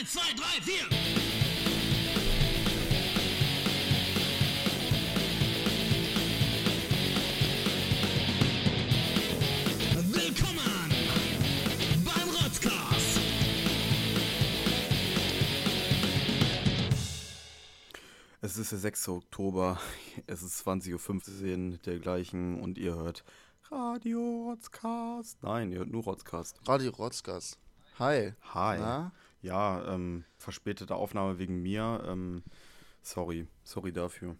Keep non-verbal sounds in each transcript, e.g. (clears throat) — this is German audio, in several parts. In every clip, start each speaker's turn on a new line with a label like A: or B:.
A: Eins, zwei, drei, vier. Willkommen beim Rotzcast.
B: Es ist der 6. Oktober, (laughs) es ist 20.15 Uhr dergleichen und ihr hört Radio Rotzcast. Nein, ihr hört nur Rotzcast.
C: Radio Rotzgas. Hi.
B: Hi.
C: Na?
B: Ja, ähm, verspätete Aufnahme wegen mir. Ähm, sorry, sorry dafür.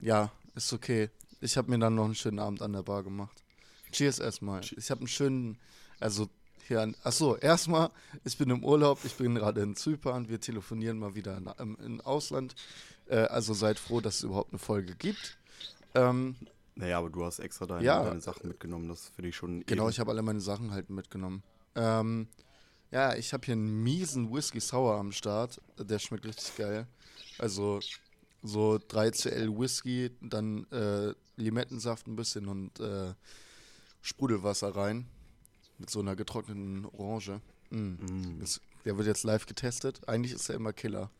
C: Ja, ist okay. Ich habe mir dann noch einen schönen Abend an der Bar gemacht. Cheers erstmal. Ich habe einen schönen, also hier an, achso, erstmal, ich bin im Urlaub, ich bin gerade in Zypern, wir telefonieren mal wieder in, im, im Ausland. Äh, also seid froh, dass es überhaupt eine Folge gibt. Ähm,
B: Naja, aber du hast extra deine,
C: Ja.
B: deine Sachen mitgenommen, das finde ich schon.
C: Genau,
B: edel.
C: ich habe alle meine Sachen halt mitgenommen. Ähm, ja, ich habe hier einen miesen Whisky Sour am Start. Der schmeckt richtig geil. Also so 3CL Whisky, dann äh, Limettensaft ein bisschen und äh, Sprudelwasser rein. Mit so einer getrockneten Orange. Mm. Das, der wird jetzt live getestet. Eigentlich ist er immer Killer.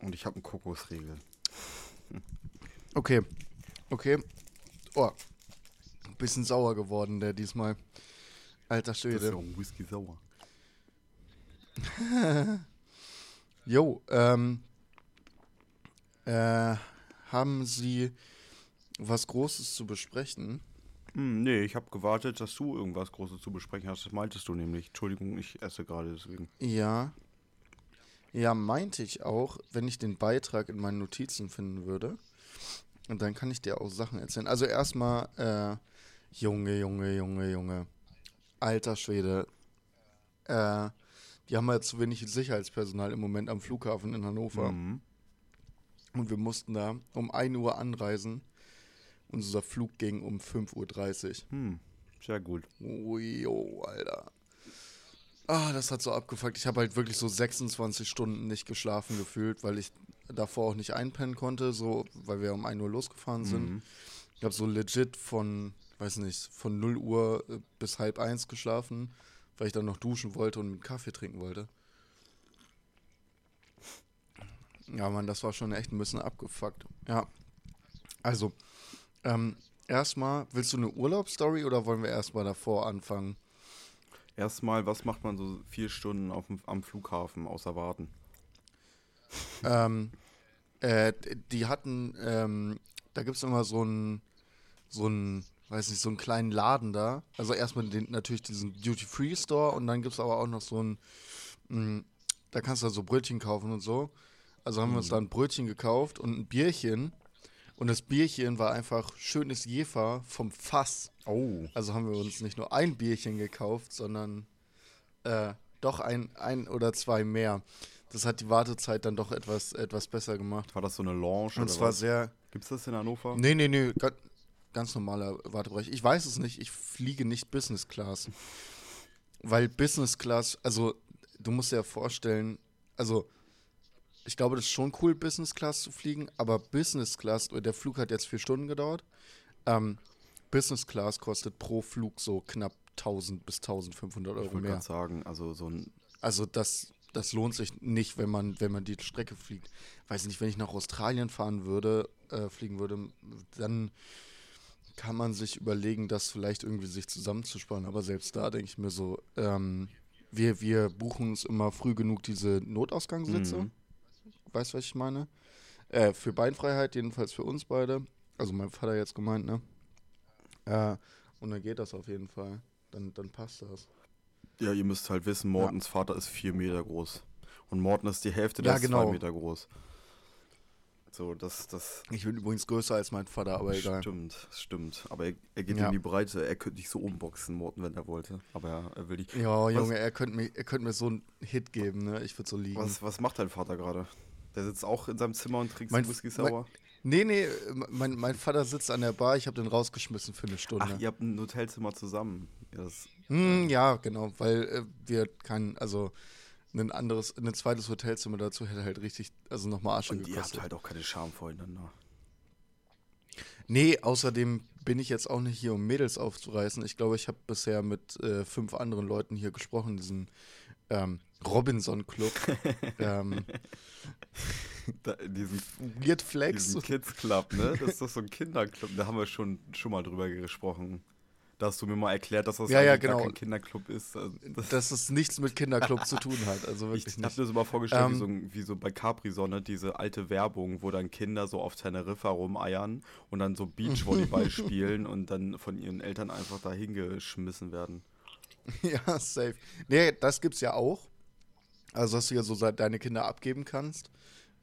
B: Und ich habe einen Kokosriegel.
C: Okay. Okay. Oh. Bisschen sauer geworden, der diesmal. Alter
B: Das ist ja
C: Schwede.
B: ein Whisky sauer. (laughs)
C: Jo, ähm, äh, haben Sie was Großes zu besprechen?
B: Hm, nee, ich habe gewartet, dass du irgendwas Großes zu besprechen hast. Das meintest du nämlich. Entschuldigung, ich esse gerade deswegen.
C: Ja. Ja, meinte ich auch, wenn ich den Beitrag in meinen Notizen finden würde. Und dann kann ich dir auch Sachen erzählen. Also erstmal, äh, Junge, Junge, Junge, Junge. Alter Schwede. Äh, die haben halt zu wenig Sicherheitspersonal im Moment am Flughafen in Hannover.
B: Mhm.
C: Und wir mussten da um 1 Uhr anreisen. Unser Flug ging um 5.30 Uhr.
B: Hm, sehr gut.
C: Ui, oh, Alter. Ah, das hat so abgefuckt. Ich habe halt wirklich so 26 Stunden nicht geschlafen gefühlt, weil ich davor auch nicht einpennen konnte, so, weil wir um 1 Uhr losgefahren sind.
B: Mhm.
C: Ich habe so legit von, weiß nicht, von 0 Uhr äh, bis halb eins geschlafen, weil ich dann noch duschen wollte und einen Kaffee trinken wollte. Ja, Mann, das war schon echt ein bisschen abgefuckt. Ja. Also, ähm, erstmal, willst du eine Urlaubsstory oder wollen wir erstmal davor anfangen?
B: Erstmal, was macht man so vier Stunden auf dem, am Flughafen außer warten?
C: ähm, äh, die hatten, ähm, da gibt es immer so einen, so einen, weiß nicht, so einen kleinen Laden da. Also erstmal den, natürlich diesen Duty-Free-Store und dann gibt es aber auch noch so einen, mh, da kannst du so Brötchen kaufen und so. Also haben wir uns da ein Brötchen gekauft und ein Bierchen. Und das Bierchen war einfach schönes Jefer vom Fass.
B: Oh.
C: Also haben wir uns nicht nur ein Bierchen gekauft, sondern äh, doch ein, ein oder zwei mehr. Das hat die Wartezeit dann doch etwas, etwas besser gemacht.
B: War das so eine Lounge
C: Und
B: oder
C: zwar
B: was?
C: sehr.
B: Gibt's das in Hannover?
C: Nee, nee, nee. Ganz, normaler Wartebereich. Ich weiß es nicht. Ich fliege nicht Business Class. Weil Business Class, also du musst dir ja vorstellen, also ich glaube, das ist schon cool, Business Class zu fliegen, aber Business Class, der Flug hat jetzt vier Stunden gedauert. Ähm, Business Class kostet pro Flug so knapp 1000 bis 1500
B: Ich
C: Euro
B: wollte
C: mehr.
B: gerade sagen, also so ein.
C: Also das, das lohnt sich nicht, wenn man, wenn man die Strecke fliegt. Weiß nicht, wenn ich nach Australien fahren würde, äh, fliegen würde, dann kann man sich überlegen, das vielleicht irgendwie sich zusammenzusparen. Aber selbst da denke ich mir so, ähm, wir, wir buchen uns immer früh genug diese Notausgangssitze.
B: Mhm.
C: Weißt du, was ich meine? Äh, für Beinfreiheit, jedenfalls für uns beide. Also mein Vater jetzt gemeint, ne? Äh, und dann geht das auf jeden Fall. Dann, dann passt das.
B: Ja, ihr müsst halt wissen, Mortens Vater ist vier Meter groß. Und Morten ist die Hälfte,
C: Ja,
B: der ist
C: genau.
B: zwei Meter groß. So, das, das
C: Ich bin übrigens größer als mein Vater, aber egal.
B: stimmt, stimmt. Aber er, er geht
C: Ja.
B: in die Breite. Er könnte dich so umboxen, Morten, wenn er wollte. Aber er, er will dich.
C: Ja,
B: Was-
C: Junge, er könnte mir, er könnte mir so einen Hit geben, ne? Ich würde so liegen.
B: Was, was macht dein Vater gerade? Der sitzt auch in seinem Zimmer und trinkt
C: Mein-
B: Whisky Sour.
C: Nee, nee, mein, mein Vater sitzt an der Bar, ich habe den rausgeschmissen für eine Stunde.
B: Ach, ihr habt ein Hotelzimmer zusammen. Ja, das,
C: Hm, ja, genau, weil äh, wir kein, also ein anderes, ein zweites Hotelzimmer dazu hätte halt richtig, also nochmal Asche
B: und ihr
C: gekostet.
B: habt halt auch keine Scham voreinander.
C: Nee, außerdem bin ich jetzt auch nicht hier, um Mädels aufzureißen. Ich glaube, ich habe bisher mit äh, fünf anderen Leuten hier gesprochen in diesem ähm, Robinson Club. (laughs) ähm,
B: Da, diesen,
C: Weird Flex.
B: diesen Kids Club, ne? Das ist doch so ein Kinderclub. Da haben wir schon, schon mal drüber gesprochen. Da hast du mir mal erklärt, dass das
C: Ja, ja, genau.
B: kein Kinderclub ist. Also, das,
C: dass es nichts mit Kinderclub (laughs) zu tun hat. Also
B: ich
C: wirklich
B: habe
C: nicht.
B: mir so mal vorgestellt, wie,
C: Ähm,
B: so, ein- wie so bei Capri-Sonne, diese alte Werbung, wo dann Kinder so auf Teneriffa rumeiern und dann so Beachvolleyball (laughs) spielen und dann von ihren Eltern einfach da hingeschmissen werden. (laughs)
C: Ja, safe. Nee, das gibt's ja auch. Also, dass du ja so deine Kinder abgeben kannst.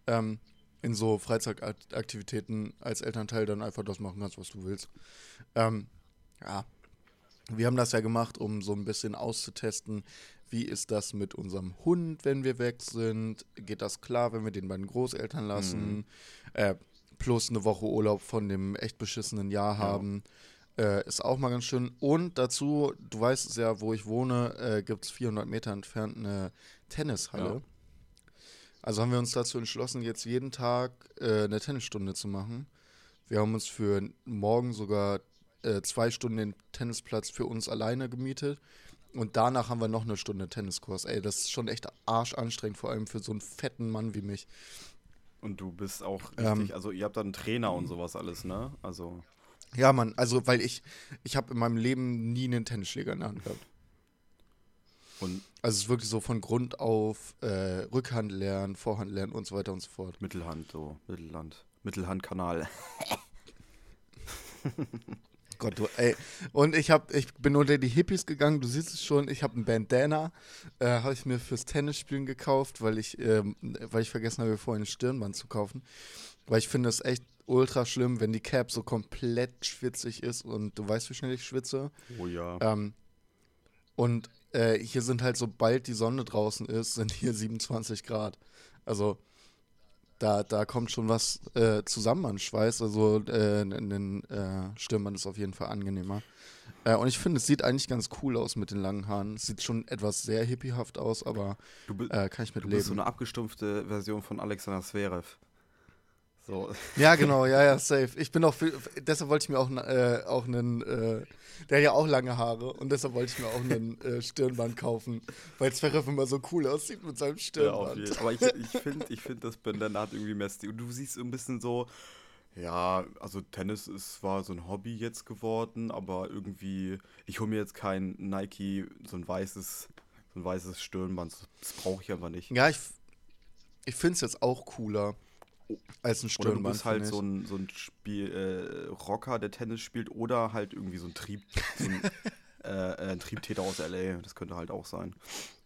C: Ähm, in so Freizeitaktivitäten als Elternteil dann einfach das machen kannst, was du willst. Ähm, ja. Wir haben das ja gemacht, um so ein bisschen auszutesten, wie ist das mit unserem Hund, wenn wir weg sind? Geht das klar, wenn wir den bei den Großeltern lassen? Äh, plus eine Woche Urlaub von dem echt beschissenen Jahr haben. Äh, ist auch mal ganz schön. Und dazu, du weißt es ja, wo ich wohne, äh, gibt es 400 Meter entfernt eine Tennishalle.
B: Ja.
C: Also haben wir uns dazu entschlossen, jetzt jeden Tag äh, eine Tennisstunde zu machen. Wir haben uns für morgen sogar äh, zwei Stunden den Tennisplatz für uns alleine gemietet. Und danach haben wir noch eine Stunde Tenniskurs. Ey, das ist schon echt arschanstrengend, vor allem für so einen fetten Mann wie mich.
B: Und du bist auch
C: Ähm,
B: richtig, also ihr habt dann einen Trainer und sowas alles, ne? Also,
C: Ja, Mann, also weil ich, ich habe in meinem Leben nie einen Tennisschläger in der Hand gehabt.
B: und
C: Also es ist wirklich so von Grund auf äh, Rückhand lernen, Vorhand lernen und so weiter und so fort.
B: Mittelhand, so, Mittelhand. Mittelhandkanal. (laughs)
C: Gott, du, ey. Und ich hab, ich bin unter die Hippies gegangen, du siehst es schon, ich habe ein Bandana, äh, habe ich mir fürs Tennisspielen gekauft, weil ich, ähm, weil ich vergessen habe, vorhin ein Stirnband zu kaufen. Weil ich finde es echt ultra schlimm, wenn die Cap so komplett schwitzig ist und du weißt, wie schnell ich schwitze.
B: Oh ja.
C: Ähm, und äh, hier sind halt, sobald die Sonne draußen ist, sind hier 27 Grad. Also da, da kommt schon was äh, zusammen an Schweiß. Also äh, ein ein, äh, Stirnband ist auf jeden Fall angenehmer. Äh, und ich finde, es sieht eigentlich ganz cool aus mit den langen Haaren. Es sieht schon etwas sehr hippiehaft aus, aber
B: Du, bi-
C: äh, kann ich mit
B: du bist so
C: leben.
B: eine abgestumpfte Version von Alexander Zverev. So,
C: Ja, genau, ja, ja, safe. Ich bin auch, viel, deshalb wollte ich mir auch, äh, auch einen, äh, der hat ja auch lange Haare und deshalb wollte ich mir auch einen äh, Stirnband kaufen, weil Zverev immer so cool aussieht mit seinem
B: ja,
C: Stirnband.
B: jeden Aber ich, ich finde, ich find, das Bandana hat irgendwie mehr Stil. Und du siehst so ein bisschen so, ja, also Tennis ist zwar so ein Hobby jetzt geworden, aber irgendwie, ich hole mir jetzt kein Nike, so ein weißes, so ein weißes Stirnband. Das brauche ich einfach nicht.
C: Ja, ich, ich finde es jetzt auch cooler als ein
B: Oder
C: Stirnband.
B: du bist halt so ein, so ein Spiel, äh, Rocker, der Tennis spielt, oder halt irgendwie so ein Trieb, so ein, (laughs) äh, äh, ein Triebtäter aus LA. Das könnte halt auch sein.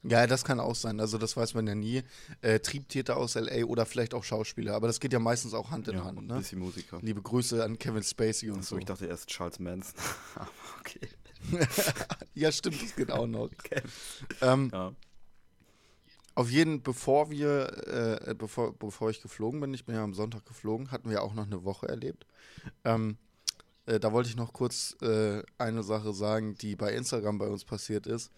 C: Ja, das kann auch sein. Also das weiß man ja nie. Äh, Triebtäter aus LA oder vielleicht auch Schauspieler. Aber das geht ja meistens auch Hand in
B: Ja,
C: Hand.
B: und
C: Ne?
B: ein bisschen Musiker.
C: Liebe Grüße an Kevin Spacey und
B: Achso,
C: so.
B: ich dachte erst Charles Manson. (laughs) Aber okay. (laughs)
C: Ja, stimmt, das geht auch noch. Ähm,
B: Ja.
C: Auf jeden, bevor wir, äh, bevor, bevor ich geflogen bin, ich bin ja am Sonntag geflogen, hatten wir auch noch eine Woche erlebt. Ähm, äh, da wollte ich noch kurz äh, eine Sache sagen, die bei Instagram bei uns passiert ist,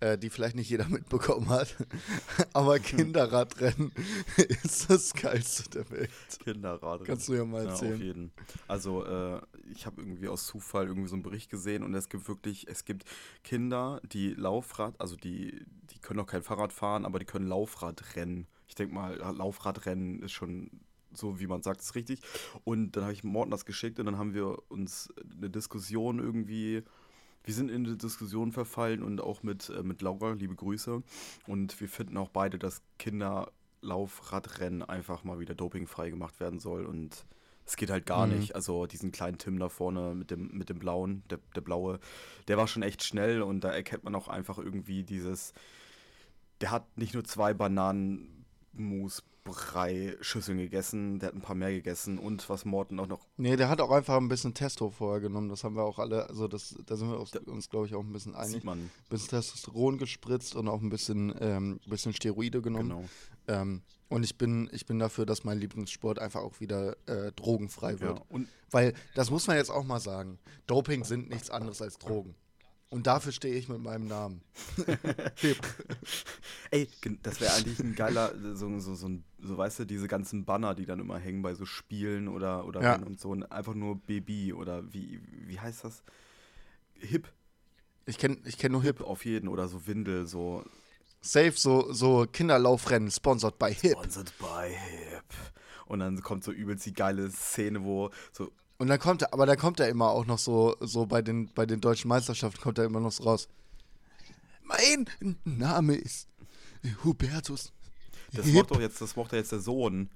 C: äh, die vielleicht nicht jeder (laughs) mitbekommen hat. (laughs) Aber Kinderradrennen (laughs) ist das Geilste der Welt.
B: Kinderrad.
C: Kannst du ja mal
B: Ja, auf
C: erzählen.
B: jeden. Also, äh, ich habe irgendwie aus Zufall irgendwie so einen Bericht gesehen und es gibt wirklich, es gibt Kinder, die Laufrad, also die, die können auch kein Fahrrad fahren, aber die können Laufradrennen. Ich denke mal, Laufradrennen ist schon so, wie man sagt, ist richtig. Und dann habe ich Morten das geschickt und dann haben wir uns eine Diskussion irgendwie. Wir sind in eine Diskussion verfallen und auch mit, äh, mit Laura, liebe Grüße. Und wir finden auch beide, dass Kinderlaufradrennen einfach mal wieder dopingfrei gemacht werden soll. Und es geht halt gar
C: Mhm.
B: nicht. Also diesen kleinen Tim da vorne mit dem, mit dem blauen, der, der blaue, der war schon echt schnell und da erkennt man auch einfach irgendwie dieses, der hat nicht nur zwei Bananenmus brei Schüsseln gegessen, der hat ein paar mehr gegessen und was Morten auch noch
C: Nee, der hat auch einfach ein bisschen Testo vorher genommen. Das haben wir auch alle, also das, da sind wir uns, uns glaube ich, auch ein bisschen einig.
B: sieht man.
C: Ein bisschen Testosteron gespritzt und auch ein bisschen, ähm, bisschen Steroide genommen.
B: Genau.
C: Ähm, und ich bin, ich bin dafür, dass mein Lieblingssport einfach auch wieder äh, drogenfrei wird.
B: Ja.
C: Weil, das muss man jetzt auch mal sagen, Doping sind nichts anderes als Drogen. Und dafür stehe ich mit meinem Namen. (laughs) Hip.
B: ey, das wäre eigentlich ein geiler, so, so, so, so, weißt du, diese ganzen Banner, die dann immer hängen bei so Spielen oder, oder
C: Ja.
B: Und so, einfach nur Baby oder wie, wie heißt das? Hip,
C: Ich kenne ich kenn nur Hip.
B: auf jeden oder so Windel, so
C: Safe, so, so Kinderlaufrennen, sponsored by Hip.
B: Sponsored by Hip. Und dann kommt so übelst die geile Szene, wo so,
C: Und dann kommt er, aber dann kommt er immer auch noch so, so bei den, bei den deutschen Meisterschaften kommt er immer noch so raus. Mein Name ist Hubertus.
B: das macht doch jetzt, das macht doch jetzt der Sohn.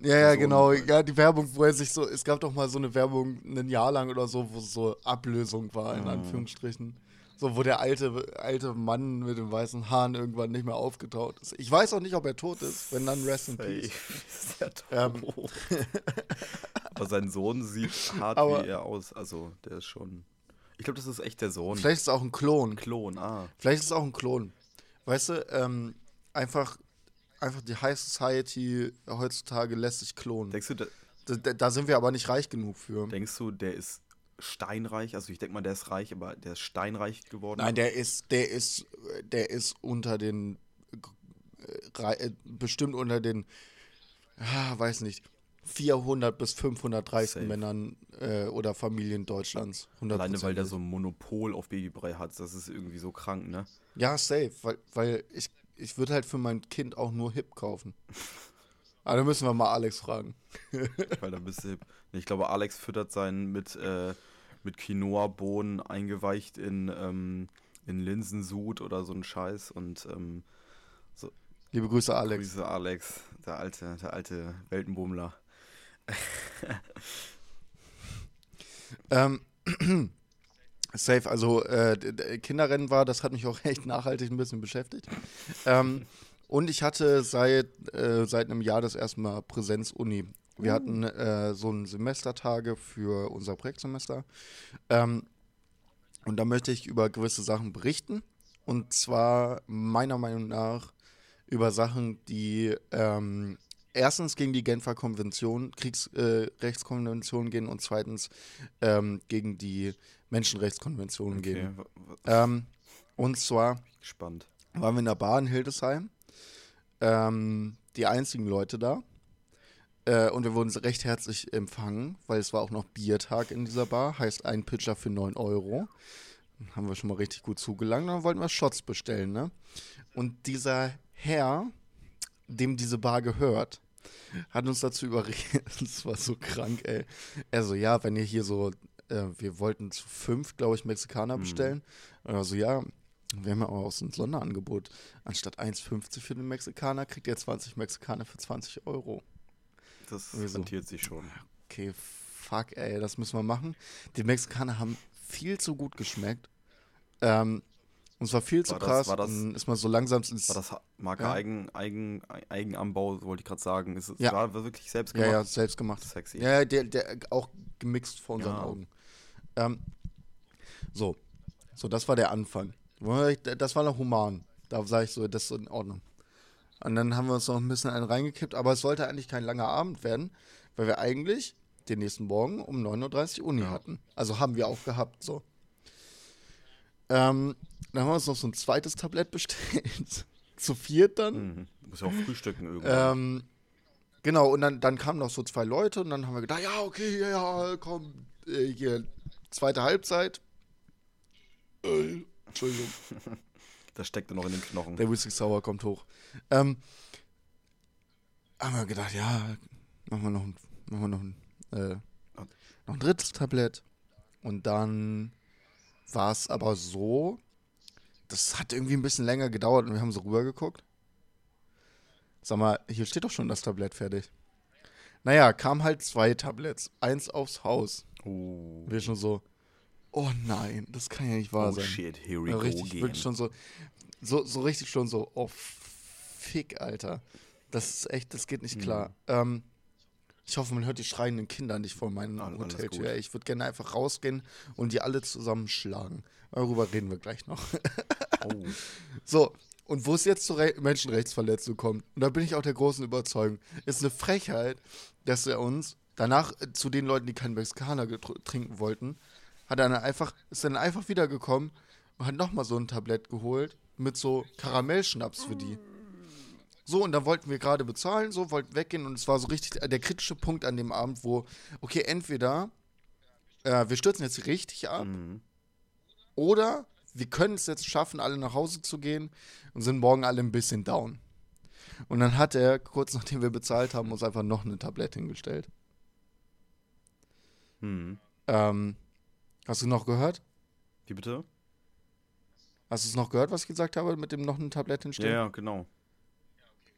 C: Ja, ja, genau. Ja, die Werbung, wo er sich so, es gab doch mal so eine Werbung ein Jahr lang oder so, wo es so Ablösung war,
B: Ah.
C: in Anführungsstrichen. So, wo der alte, alte Mann mit den weißen Haaren irgendwann nicht mehr aufgetaucht ist. Ich weiß auch nicht, ob er tot ist, wenn dann Rest in Peace. (laughs)
B: ist der tot.
C: Ähm. (laughs)
B: Aber sein Sohn sieht hart
C: Aber-
B: wie er aus. Also, der ist schon. Ich glaube, das ist echt der Sohn.
C: Vielleicht ist es auch ein Klon.
B: Klon, ah.
C: Vielleicht ist es auch ein Klon. Weißt du, ähm, einfach, einfach die High Society heutzutage lässt sich klonen.
B: Denkst du, da,
C: Da, da, sind wir aber nicht reich genug für.
B: denkst du, der ist steinreich? Also, ich denke mal, der ist reich, aber der ist steinreich geworden.
C: Nein, der ist, der ist, der ist unter den, äh, äh, bestimmt unter den, ah, weiß nicht, 400 bis 500 reichsten. Männern äh, oder Familien Deutschlands. 100
B: Alleine, weil der so ein Monopol auf Babybrei hat. Das ist irgendwie so krank, ne?
C: Ja, safe, weil, weil ich, ich würde halt für mein Kind auch nur Hip kaufen. Aber (laughs) da müssen wir mal Alex fragen. (laughs)
B: Weil da bist du hip. Ich glaube, Alex füttert seinen mit, äh, mit Quinoa-Bohnen eingeweicht in, ähm, in Linsensud oder so ein Scheiß. Und ähm,
C: Liebe Grüße, Alex.
B: Grüße Alex, der alte, der alte Weltenbummler. (laughs)
C: Ähm, (clears throat) safe, also äh, Kinderrennen war, das hat mich auch (laughs) echt nachhaltig ein bisschen beschäftigt. Ähm, und ich hatte seit, äh, seit einem Jahr das erste Mal Präsenz-Uni. Wir hatten äh, so ein Semestertage für unser Projektsemester. Ähm, und da möchte ich über gewisse Sachen berichten. Und zwar meiner Meinung nach über Sachen, die ähm, erstens gegen die Genfer Konvention, Kriegsrechtskonvention äh, gehen und zweitens ähm, gegen die Menschenrechtskonvention gehen.
B: wa- wa-
C: Ähm, und zwar
B: Spannend.
C: waren wir in der Bar in Hildesheim. Ähm, die einzigen Leute da. Äh, und wir wurden recht herzlich empfangen, weil es war auch noch Biertag in dieser Bar. Heißt ein Pitcher für 9 Euro. Dann haben wir schon mal richtig gut zugelangt. Dann wollten wir Shots bestellen, ne? Und dieser Herr, dem diese Bar gehört, hat uns dazu überredet. (laughs) Das war so krank, ey. Er so, ja, wenn ihr hier so, äh, wir wollten zu fünf, glaube ich, Mexikaner bestellen. Also ja, wir haben ja auch so ein Sonderangebot. Anstatt 1,50 für den Mexikaner kriegt ihr 20 Mexikaner für 20 Euro.
B: Das
C: Wieso?
B: rentiert sich schon.
C: Okay, fuck, ey, das müssen wir machen. Die Mexikaner haben viel zu gut geschmeckt. Ähm, und es war viel zu
B: War das-
C: krass.
B: war das-
C: und dann ist man so langsam ins.
B: War das Marke
C: Ja.
B: Eigen, Eigen, Eigenanbau, wollte ich gerade sagen. Ist es
C: Ja.
B: war wirklich selbst
C: ja,
B: gemacht?
C: ja, selbst gemacht.
B: Sexy.
C: Ja, ja, der, der auch gemixt vor unseren
B: Ja.
C: Augen. Ähm, so. So, das war der Anfang. Das war noch human. Da sage ich so, das ist in Ordnung. Und dann haben wir uns noch ein bisschen einen reingekippt, aber es sollte eigentlich kein langer Abend werden, weil wir eigentlich den nächsten Morgen um 9.30 Uhr Uni hatten. Also haben wir auch gehabt, so. Ähm, dann haben wir uns noch so ein zweites Tablett bestellt. (laughs) Zu viert dann.
B: Mhm. Muss ja auch frühstücken irgendwann.
C: Ähm, genau, und dann, dann kamen noch so zwei Leute und dann haben wir gedacht, ja, okay, ja, ja, komm, äh, hier, zweite Halbzeit. Äh, Entschuldigung, (laughs)
B: das steckt ja noch in den Knochen.
C: der Whisky Sour kommt hoch. Ähm, haben wir gedacht, ja, machen wir noch ein, machen wir noch ein, äh, noch ein drittes Tablett. Und dann war es aber so, das hat irgendwie ein bisschen länger gedauert und wir haben so rübergeguckt. Sag mal, hier steht doch schon das Tablett fertig. Naja, kam halt zwei Tablets. Eins aufs Haus.
B: Oh,
C: Wir schon so, oh nein, das kann ja nicht wahr
B: oh
C: sein.
B: shit, here we go
C: richtig,
B: again.
C: wirklich schon so, so, so richtig schon so, oh fick, Alter. Das ist echt, das geht nicht klar.
B: Mhm.
C: Ähm, ich hoffe, man hört die schreienden Kinder nicht vor meiner
B: All-
C: Hoteltür. Ich würde gerne einfach rausgehen und die alle zusammenschlagen. Darüber reden wir gleich noch.
B: Oh, (laughs)
C: So, und wo es jetzt zur Re Menschenrechtsverletzung kommt, und da bin ich auch der großen Überzeugung, ist eine Frechheit, dass er uns danach äh, zu den Leuten, die keinen Mexikaner trinken wollten, hat er dann einfach, ist dann einfach wiedergekommen und hat nochmal so ein Tablett geholt mit so Karamellschnaps für die. So, und dann wollten wir gerade bezahlen, so, wollten weggehen und es war so richtig der kritische Punkt an dem Abend, wo, okay, entweder äh, wir stürzen jetzt richtig ab
B: mhm.
C: oder wir können es jetzt schaffen, alle nach Hause zu gehen und sind morgen alle ein bisschen down. Und dann hat er, kurz nachdem wir bezahlt haben, uns einfach noch eine Tablette hingestellt.
B: Hm.
C: Ähm, hast du noch gehört?
B: Wie bitte?
C: Hast du es noch gehört, was ich gesagt habe, mit dem noch eine Tablette hinstellen?
B: ja, genau.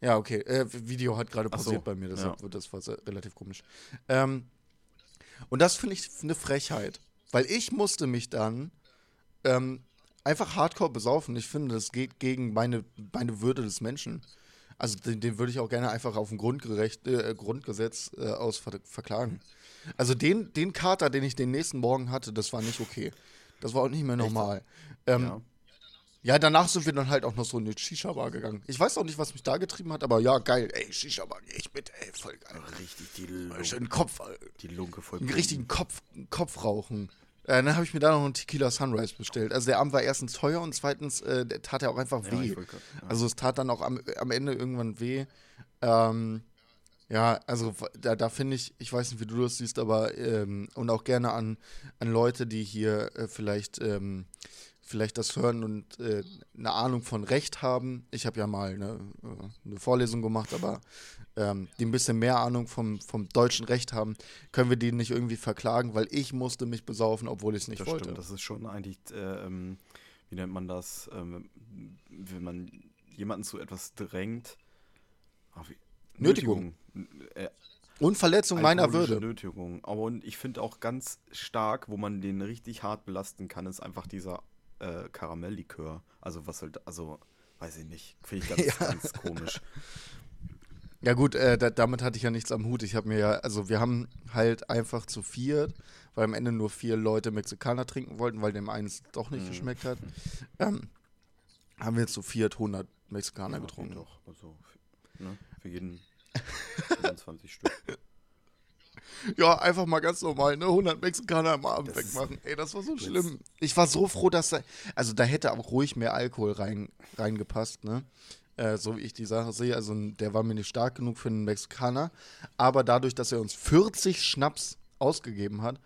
C: Ja, okay. Äh, Video hat gerade
B: Ach so,
C: bei mir, deshalb
B: ja.
C: wird das war sehr- relativ komisch. Ähm, und das finde ich eine Frechheit, weil ich musste mich dann ähm, einfach hardcore besaufen. Ich finde, das geht gegen meine, meine Würde des Menschen. Also den, den würde ich auch gerne einfach auf dem Grundgerecht, äh, Grundgesetz äh, aus ver verklagen. Also den, den Kater, den ich den nächsten Morgen hatte, das war nicht okay. Das war auch nicht mehr normal. Ähm,
B: Ja.
C: Ja, danach sind wir dann halt auch noch so in eine Shisha-Bar gegangen. Ich weiß auch nicht, was mich da getrieben hat, aber ja, geil. Ey, Shisha-Bar, geh ich mit, ey, voll geil.
B: Richtig die, Lunge,
C: Schön Kopf,
B: die Lunge voll.
C: einen richtigen Kopf, Kopf rauchen. Äh, dann habe ich mir da noch einen Tequila Sunrise bestellt. Also der Abend war erstens teuer und zweitens äh, der tat er auch einfach
B: Ja,
C: weh.
B: ich wollte ja.
C: Also es tat dann auch am, am Ende irgendwann weh. Ähm, ja, also da, da finde ich, ich weiß nicht, wie du das siehst, aber ähm, und auch gerne an, an Leute, die hier äh, vielleicht, ähm, vielleicht das hören und äh, eine Ahnung von Recht haben. Ich habe ja mal eine, äh, eine Vorlesung gemacht, aber ähm, die ein bisschen mehr Ahnung vom, vom deutschen Recht haben, können wir die nicht irgendwie verklagen, weil ich musste mich besaufen, obwohl ich es nicht
B: Das
C: wollte.
B: stimmt, das ist schon eigentlich, äh, ähm, wie nennt man das, ähm, wenn man jemanden zu etwas drängt. Ach,
C: Nötigung.
B: Nötigung. Äh,
C: und Verletzung meiner Würde.
B: Nötigung. Aber und ich finde auch ganz stark, wo man den richtig hart belasten kann, ist einfach dieser äh, Karamelllikör. Also was halt, also weiß ich nicht, finde ich (laughs) ganz, ganz komisch.
C: Ja gut, äh, da, damit hatte ich ja nichts am Hut. Ich habe mir ja, also wir haben halt einfach zu viert, weil am Ende nur vier Leute Mexikaner trinken wollten, weil dem eins doch nicht
B: Mhm.
C: geschmeckt hat, ähm, haben wir zu viert 100 Mexikaner
B: Ja,
C: getrunken.
B: Doch, also für, ne, für jeden (laughs) 25 Stück.
C: Ja, einfach mal ganz normal, ne? 100 Mexikaner am Abend
B: Das
C: wegmachen. Ey, das war so schlimm. Ich war so froh, dass da, also da hätte auch ruhig mehr Alkohol rein, reingepasst, ne? Äh, so wie ich die Sache sehe. Also der war mir nicht stark genug für einen Mexikaner. Aber dadurch, dass er uns 40 Schnaps ausgegeben hat,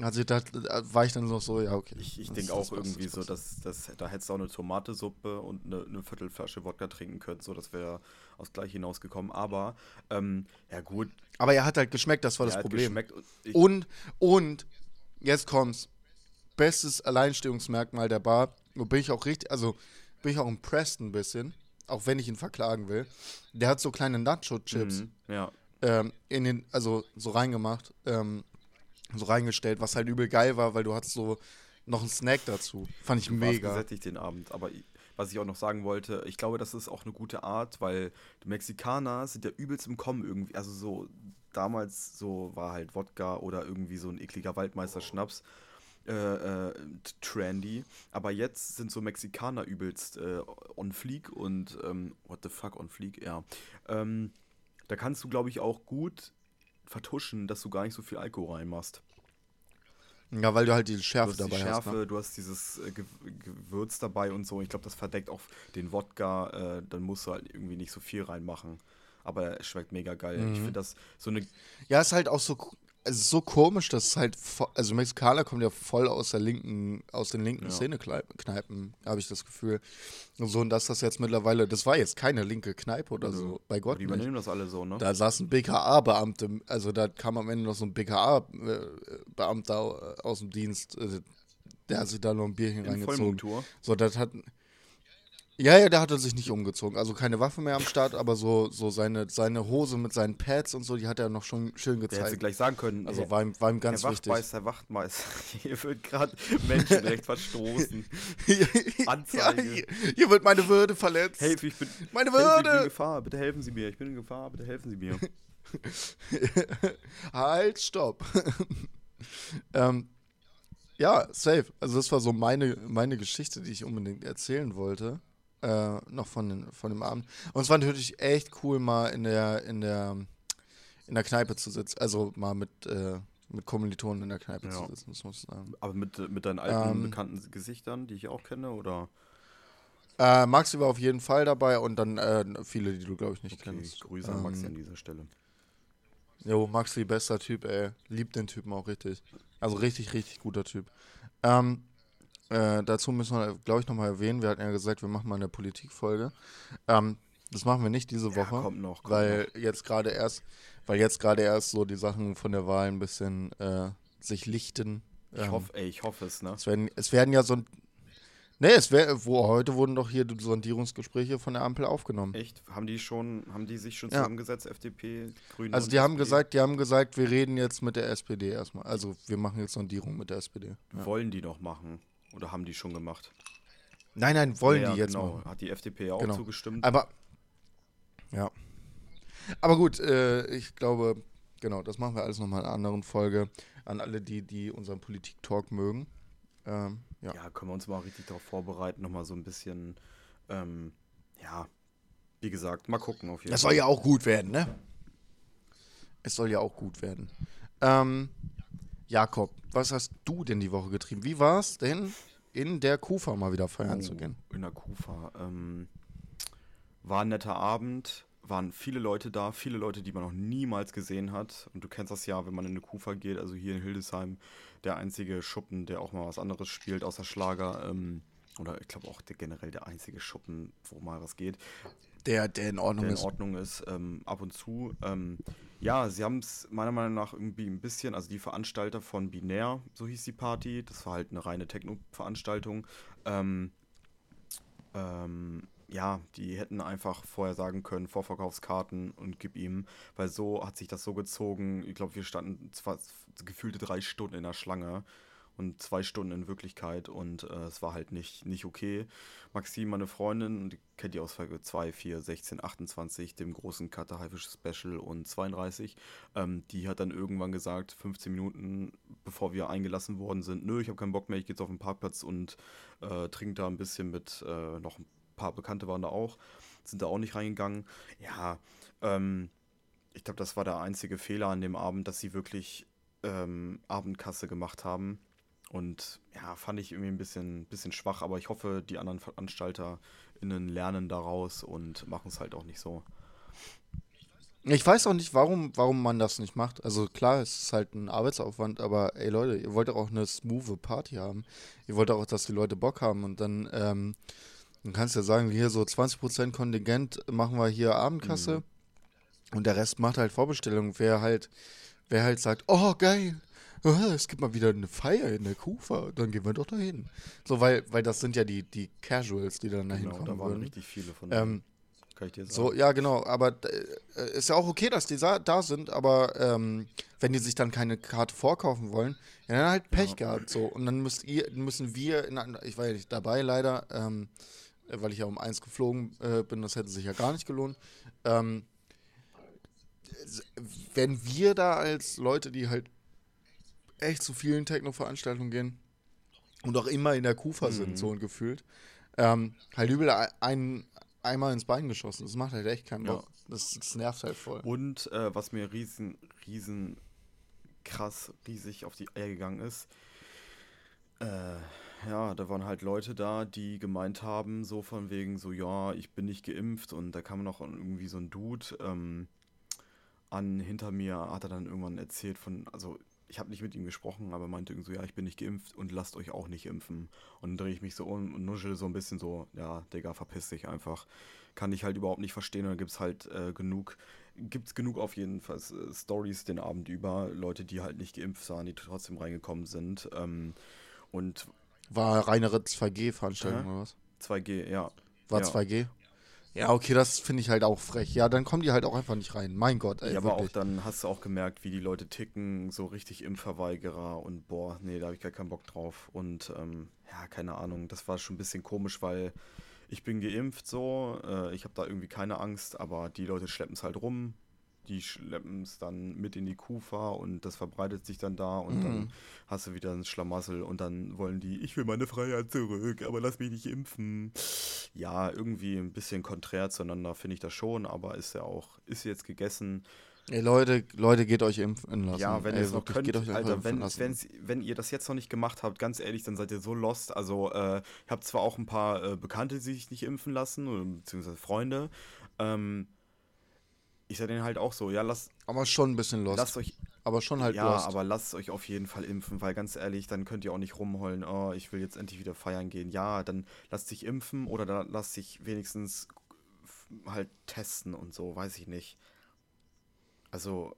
C: hat sich das, war ich dann noch so, ja, okay.
B: Ich, ich denke auch irgendwie so, dass, dass da hättest du auch eine Tomatesuppe und eine, eine Viertelflasche Wodka trinken können, so das wäre aufs Gleiche hinausgekommen. Aber ähm, ja gut,
C: Aber er hat halt geschmeckt, das war das Problem.
B: und
C: Und, und, jetzt kommt's. Bestes Alleinstehungsmerkmal der Bar. Und bin ich auch richtig, also bin ich auch impressed ein bisschen, auch wenn ich ihn verklagen will. Der hat so kleine Nacho-Chips
B: Mhm, ja,
C: ähm, in den, also so reingemacht, ähm, so reingestellt, was halt übel geil war, weil du hattest so noch einen Snack dazu. Fand ich
B: du warst
C: mega.
B: gesättigt den Abend. Aber was ich auch noch sagen wollte, ich glaube, das ist auch eine gute Art, weil die Mexikaner sind ja übelst im Kommen irgendwie. Also so damals so war halt Wodka oder irgendwie so ein ekliger Waldmeister-Schnaps. Äh, äh, trendy, aber jetzt sind so Mexikaner übelst äh, on fleek und ähm, what the fuck on fleek, ja. Ähm, da kannst du, glaube ich, auch gut vertuschen, dass du gar nicht so viel Alkohol reinmachst.
C: Ja, weil du halt die Schärfe
B: hast die
C: dabei
B: Schärfe,
C: hast. Ne?
B: du hast dieses äh, Ge Gewürz dabei und so. Ich glaube, das verdeckt auch den Wodka. Äh, dann musst du halt irgendwie nicht so viel reinmachen. Aber es schmeckt mega geil. Ich
C: Mhm.
B: finde das so eine.
C: Ja, ist halt auch so, es ist so komisch, dass es halt, also Mexikaner kommen ja voll aus der linken, aus den linken
B: Ja.
C: Szene-Kneipen, habe ich das Gefühl. Und so, und dass das jetzt mittlerweile, das war jetzt keine linke Kneipe oder so, bei Gott
B: Die übernehmen das alle so, ne?
C: Da saß ein BKA-Beamte, also da kam am Ende noch so ein BKA-Beamter aus dem Dienst, äh, der hat sich da noch ein Bierchen
B: In
C: reingezogen.
B: Vollmontur.
C: So, das hat. Ja, ja, der hat er sich nicht umgezogen. Also keine Waffe mehr am Start, aber so, so seine, seine Hose mit seinen Pads und so, die hat er noch schon schön
B: Der hätte
C: gezeigt.
B: gleich sagen können.
C: Also war ihm, war ihm ganz
B: Herr
C: wichtig.
B: Wachtmeister, Wachtmeister, (laughs) hier wird gerade Menschenrecht verstoßen. (laughs) Anzeige.
C: Ja, hier, hier wird meine Würde verletzt.
B: Hilfe, ich bin,
C: Meine
B: Hilfe, ich bin in
C: Würde!
B: Gefahr. Bitte helfen Sie mir. Ich bin in Gefahr. Bitte helfen Sie mir. (laughs)
C: halt, stopp. ähm, ja, safe. Also das war so meine, meine Geschichte, die ich unbedingt erzählen wollte. Äh, noch von, den, von dem Abend. Und es war natürlich echt cool, mal in der, in der, in der Kneipe zu sitzen. Also mal mit, äh, mit Kommilitonen in der Kneipe
B: Ja.
C: zu sitzen, das muss ich sagen.
B: Aber mit, mit deinen alten,
C: Ähm.
B: bekannten Gesichtern, die ich auch kenne, oder?
C: Äh, Maxi war auf jeden Fall dabei und dann äh, viele, die du, glaube ich, nicht
B: Okay,
C: kennst.
B: Grüße an Maxi
C: Ähm,
B: an dieser Stelle.
C: Jo, Maxi, bester Typ, ey. Liebt den Typen auch richtig. Also richtig, richtig guter Typ. Ähm, Äh, dazu müssen wir, glaube ich, nochmal erwähnen. Wir hatten ja gesagt, wir machen mal eine Politikfolge. Ähm, das machen wir nicht diese
B: Ja,
C: Woche,
B: kommt noch, kommt
C: weil jetzt gerade erst, weil jetzt gerade erst so die Sachen von der Wahl ein bisschen äh, sich lichten.
B: Ich
C: Ähm,
B: hoffe, ey, ich hoffe es, ne?
C: Es werden, es werden ja so ein. Nee, es wär, wo, heute wurden doch hier die Sondierungsgespräche von der Ampel aufgenommen.
B: Echt? Haben die schon, haben die sich schon
C: Ja.
B: zusammengesetzt, FDP, Grüne?
C: Also die haben
B: SPD?
C: gesagt, die haben gesagt, wir reden jetzt mit der SPD erstmal. Also wir machen jetzt Sondierung mit der SPD. Ja.
B: Wollen die noch machen? Oder haben die schon gemacht?
C: Nein, nein, wollen
B: ja,
C: die jetzt
B: genau.
C: machen.
B: Hat die FDP ja auch
C: Genau.
B: zugestimmt?
C: Aber ja. Aber gut, äh, ich glaube, genau, das machen wir alles nochmal in einer anderen Folge. An alle, die, die unseren Politik-Talk mögen. Ähm, ja.
B: Ja, können wir uns mal richtig darauf vorbereiten, nochmal so ein bisschen, ähm, ja, wie gesagt, mal gucken auf jeden
C: Das
B: Fall.
C: soll ja auch gut werden, ne? Es soll ja auch gut werden. Ähm, Jakob, was hast du denn die Woche getrieben? Wie war es denn, in der Kufa mal wieder feiern zu gehen?
B: Oh, In der Kufa. Ähm, war ein netter Abend, waren viele Leute da, viele Leute, die man noch niemals gesehen hat. Und du kennst das ja, wenn man in eine Kufa geht, also hier in Hildesheim, der einzige Schuppen, der auch mal was anderes spielt, außer Schlager. Ähm, oder ich glaube auch der, generell der einzige Schuppen, wo mal was geht.
C: Der, der in Ordnung
B: der in
C: ist.
B: Ordnung ist, ähm, ab und zu. Ähm, ja, sie haben es meiner Meinung nach irgendwie ein bisschen, also die Veranstalter von Binär, so hieß die Party, das war halt eine reine Techno-Veranstaltung. Ähm, ähm, ja, die hätten einfach vorher sagen können, Vorverkaufskarten und gib ihm, weil so hat sich das so gezogen. Ich glaube, wir standen zwar gefühlte drei Stunden in der Schlange und zwei Stunden in Wirklichkeit und äh, es war halt nicht, nicht okay. Maxim, meine Freundin, die kennt die aus Folge 2, 4, 16, 28, dem großen Cutter Haifisch Special und 32, ähm, die hat dann irgendwann gesagt, 15 Minuten bevor wir eingelassen worden sind, nö, ich habe keinen Bock mehr, ich gehe jetzt auf den Parkplatz und äh, trinke da ein bisschen mit, äh, noch ein paar Bekannte waren da auch, sind da auch nicht reingegangen. Ja, ähm, ich glaube, das war der einzige Fehler an dem Abend, dass sie wirklich ähm, Abendkasse gemacht haben. Und ja, fand ich irgendwie ein bisschen, bisschen schwach, aber ich hoffe, die anderen VeranstalterInnen lernen daraus und machen es halt auch nicht so.
C: Ich weiß auch nicht, warum, warum man das nicht macht. Also klar, es ist halt ein Arbeitsaufwand, aber ey Leute, ihr wollt doch auch eine smooth Party haben. Ihr wollt auch, dass die Leute Bock haben und dann, ähm, dann kannst du ja sagen, hier so 20% Kontingent machen wir hier Abendkasse und der Rest macht halt Vorbestellung. Wer halt, wer halt sagt, oh geil, es gibt mal wieder eine Feier in der Kufa, dann gehen wir doch dahin. So, weil, weil das sind ja die, die Casuals, die dann dahin
B: Genau,
C: kommen
B: da waren
C: würden.
B: richtig viele von
C: Ähm,
B: kann ich dir sagen.
C: so, ja, genau, aber äh, ist ja auch okay, dass die da sind, aber ähm, wenn die sich dann keine Karte vorkaufen wollen, ja, dann halt Pech gehabt, so. Und dann müsst ihr, müssen wir, in, ich war ja nicht dabei leider, ähm, äh, weil ich ja um eins geflogen äh, bin, das hätte sich ja gar nicht gelohnt. Ähm, wenn wir da als Leute, die halt echt zu vielen Techno-Veranstaltungen gehen und auch immer in der Kufa
B: Mhm.
C: sind, so und gefühlt, ähm, halt übel ein, einmal ins Bein geschossen. Das macht halt echt keinen
B: Ja.
C: Bock. Das, das nervt halt voll.
B: Und äh, was mir riesen, riesen krass, riesig auf die Eier gegangen ist, äh, ja, da waren halt Leute da, die gemeint haben, so von wegen, so, ja, ich bin nicht geimpft und da kam noch irgendwie so ein Dude ähm, an hinter mir, hat er dann irgendwann erzählt von, also ich habe nicht mit ihm gesprochen, aber er meinte irgendwie so, ja, ich bin nicht geimpft und lasst euch auch nicht impfen. Und dann drehe ich mich so um und nuschel so ein bisschen so, ja, Digga, verpiss dich einfach. Kann ich halt überhaupt nicht verstehen. Und dann gibt es halt äh, genug, gibt es genug auf jeden Fall äh, Stories den Abend über, Leute, die halt nicht geimpft waren, die trotzdem reingekommen sind. Ähm, und
C: War reinere 2G-Veranstaltung
B: Hä?
C: oder was?
B: 2G, ja.
C: War
B: ja.
C: 2G? Ja, okay, das finde ich halt auch frech. Ja, dann kommen die halt auch einfach nicht rein. Mein Gott, ey,
B: Ja, aber auch
C: wirklich.
B: dann hast du auch gemerkt, wie die Leute ticken, so richtig Impfverweigerer und boah, nee, da habe ich gar keinen Bock drauf. Und ähm, ja, keine Ahnung, das war schon ein bisschen komisch, weil ich bin geimpft so, äh, ich habe da irgendwie keine Angst, aber die Leute schleppen es halt rum, die schleppen es dann mit in die Kufa und das verbreitet sich dann da und dann hast du wieder ein Schlamassel und dann wollen die, ich will meine Freiheit zurück, aber lass mich nicht impfen. Ja, irgendwie ein bisschen konträr zueinander finde ich das schon, aber ist ja auch, ist jetzt gegessen.
C: Ey, Leute, Leute, geht euch impfen lassen.
B: Ja, wenn ihr es noch könnt,
C: geht euch
B: Alter, wenn, wenn's, wenn ihr das jetzt noch nicht gemacht habt, ganz ehrlich, dann seid ihr so lost. Also, äh, ich habe zwar auch ein paar äh, Bekannte, die sich nicht impfen lassen, oder beziehungsweise Freunde. Ähm, ich sage denen halt auch so, ja, lasst,
C: Aber schon ein bisschen lost.
B: lasst euch,
C: aber schon halt
B: ja,
C: lost.
B: aber lasst euch auf jeden Fall impfen, weil ganz ehrlich, dann könnt ihr auch nicht rumheulen, oh, ich will jetzt endlich wieder feiern gehen. Ja, dann lasst dich impfen oder dann lasst dich wenigstens halt testen und so, weiß ich nicht. Also,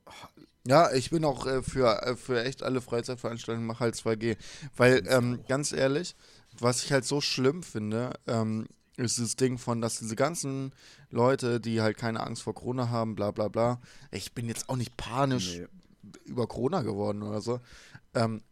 C: Ja, ich bin auch äh, für, äh, für echt alle Freizeitveranstaltungen, mach halt 2G. Weil, ähm, ganz ehrlich, was ich halt so schlimm finde, ähm, ist das Ding von, dass diese ganzen Leute, die halt keine Angst vor Corona haben, bla bla bla, ich bin jetzt auch nicht panisch
B: nee.
C: über Corona geworden oder so, ähm,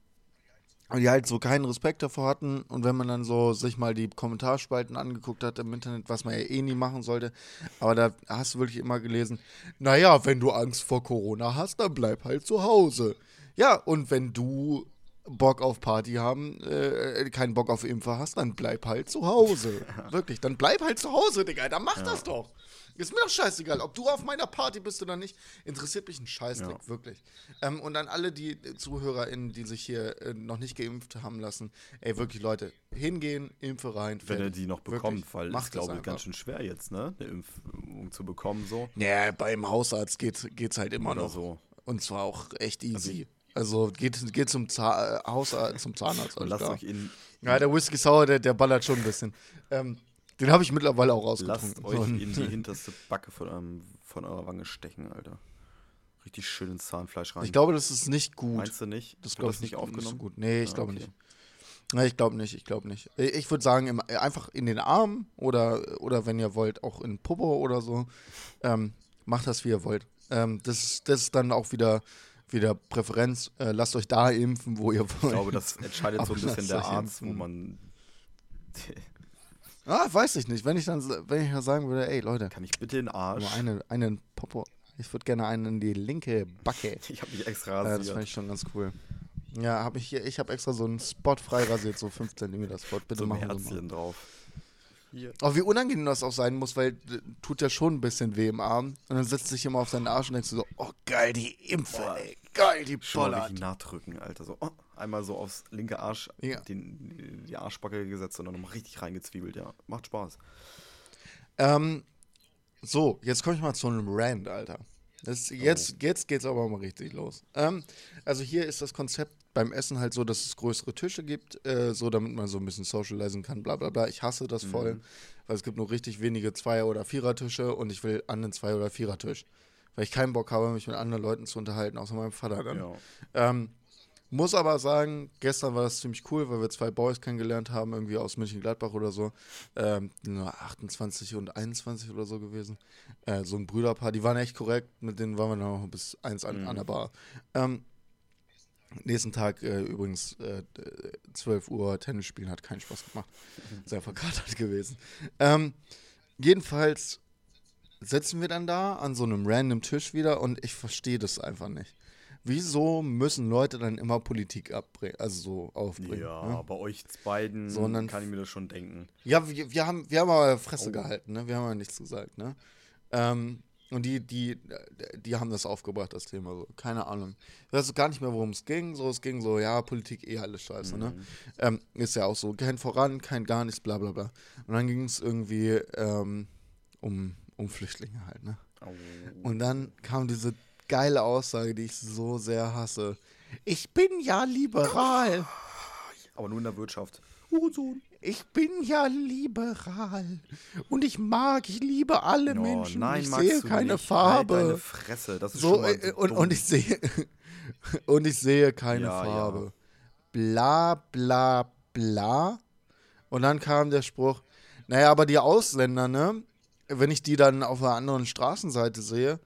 C: die halt so keinen Respekt davor hatten und wenn man dann so sich mal die Kommentarspalten angeguckt hat im Internet, was man ja eh nie machen sollte, aber da hast du wirklich immer gelesen, naja, wenn du Angst vor Corona hast, dann bleib halt zu Hause. Ja, und wenn du Bock auf Party haben, äh, keinen Bock auf Impfer hast, dann bleib halt zu Hause. (laughs) Wirklich, dann bleib halt zu Hause, Digga, dann mach das doch. Ist mir doch scheißegal, ob du auf meiner Party bist oder nicht, interessiert mich ein Scheißdreck,
B: Ja.
C: wirklich. Ähm, und an alle die äh, ZuhörerInnen, die sich hier äh, noch nicht geimpft haben lassen, ey, wirklich, Leute, hingehen, Impfe rein,
B: wenn ihr
C: fertig.
B: die noch
C: Wirklich.
B: bekommt, weil
C: Macht
B: ich glaube,
C: einfach.
B: ganz schön schwer jetzt, ne, eine Impfung zu bekommen, so.
C: Ja, beim Hausarzt geht, geht's halt immer
B: Oder
C: noch.
B: so.
C: Und zwar auch echt easy. Also geht, geht zum, Za äh, Hausarzt, zum Zahnarzt.
B: Und lasst euch in,
C: Ja, der Whisky Sour, der, der ballert schon ein bisschen. Ähm, den habe ich mittlerweile auch
B: lasst
C: rausgetrunken.
B: euch
C: So ein-
B: in die (laughs) hinterste Backe von, eurem, von eurer Wange stechen, Alter. Richtig schön ins Zahnfleisch rein.
C: ich glaube, das ist nicht gut.
B: Meinst du nicht?
C: das glaube
B: das
C: ich nicht
B: aufgenommen?
C: so gut. Nee, ich
B: Ah,
C: glaube
B: okay.
C: nicht. Nee, ich glaube nicht, ich glaube nicht. Ich- Ich würde sagen, im, einfach in den Arm oder, oder wenn ihr wollt, auch in Popo oder so. Ähm, macht das, wie ihr wollt. Ähm, das, das ist dann auch wieder, wieder Präferenz. Äh, lasst euch da impfen, wo ihr wollt.
B: Ich glaube, das entscheidet so ein bisschen der Arzt, wo man.
C: Ah, weiß ich nicht. Wenn ich dann, wenn ich dann sagen würde, ey Leute,
B: Kann ich bitte den Arsch?
C: nur eine, einen Popo. Ich würde gerne einen in die linke Backe. (laughs)
B: Ich habe mich extra
C: Ja, das
B: rasiert.
C: fand ich schon ganz cool. Ja, habe ich hier, ich habe extra so einen Spot frei rasiert, so 5 cm Spot. Bitte
B: so ein
C: machen wir mal.
B: Herzchen drauf. Hier.
C: Aber wie unangenehm das auch sein muss, weil äh, tut ja schon ein bisschen weh im Arm. Und dann setzt sich immer auf seinen Arsch und denkst du so, oh geil, die Impfe,
B: Boah.
C: ey, geil, die
B: Schon
C: Bollert.
B: richtig nachdrücken, Alter. So, oh, einmal so aufs linke Arsch,
C: Ja.
B: den, die Arschbacke gesetzt und dann nochmal richtig reingezwiebelt, ja. Macht Spaß.
C: Ähm, so, jetzt komme ich mal zu einem Rand, Alter. Das, jetzt, jetzt geht's aber mal richtig los. Ähm, also hier ist das Konzept beim Essen halt so, dass es größere Tische gibt, äh, so damit man so ein bisschen socialisen kann, bla bla bla. Ich hasse das voll, weil es gibt nur richtig wenige Zweier- oder Vierer-Tische und ich will an den Zwei- oder Vierer-Tisch. Weil ich keinen Bock habe, mich mit anderen Leuten zu unterhalten, außer meinem Vater dann.
B: Ja.
C: Ähm, muss aber sagen, gestern war das ziemlich cool, weil wir zwei Boys kennengelernt haben, irgendwie aus München-Gladbach oder so. Ähm, nur 28 und 21 oder so gewesen. Äh, so ein Brüderpaar, die waren echt korrekt, mit denen waren wir noch bis eins an, an der Bar. Ähm, nächsten Tag äh, übrigens äh, 12 Uhr Tennis spielen, hat keinen Spaß gemacht. (laughs) Sehr verkatert gewesen. Ähm, jedenfalls setzen wir dann da an so einem random Tisch wieder und ich verstehe das einfach nicht. Wieso müssen Leute dann immer Politik abbringen, also so aufbringen?
B: Ja,
C: ne?
B: bei euch beiden
C: Sondern-
B: kann ich mir das schon denken.
C: Ja, wir, wir, haben, wir haben aber Fresse
B: Oh.
C: gehalten, ne? Wir haben ja nichts gesagt, ne? Ähm, und die, die, die haben das aufgebracht, das Thema so. Keine Ahnung. Ich weiß gar nicht mehr, worum es ging. So, es ging so, ja, Politik eh alles scheiße, ne?
B: Mhm.
C: Ähm, ist ja auch so, kein Voran, kein gar nichts, bla bla bla. Und dann ging es irgendwie ähm, um, um Flüchtlinge halt, ne?
B: Au.
C: Und dann kam diese geile Aussage, die ich so sehr hasse. Ich bin ja liberal.
B: Aber nur in der Wirtschaft.
C: Ich bin ja liberal. Und ich mag, ich liebe alle
B: Oh,
C: Menschen.
B: nein,
C: ich sehe keine
B: nicht. Halt deine
C: Farbe.
B: Fresse, das ist
C: So,
B: schon mal
C: äh, und,
B: dumm.
C: und ich sehe (laughs) und ich sehe keine
B: Ja, ja.
C: Farbe. Bla bla bla. Und dann kam der Spruch, naja, aber die Ausländer, ne? Wenn ich die dann auf der anderen Straßenseite sehe,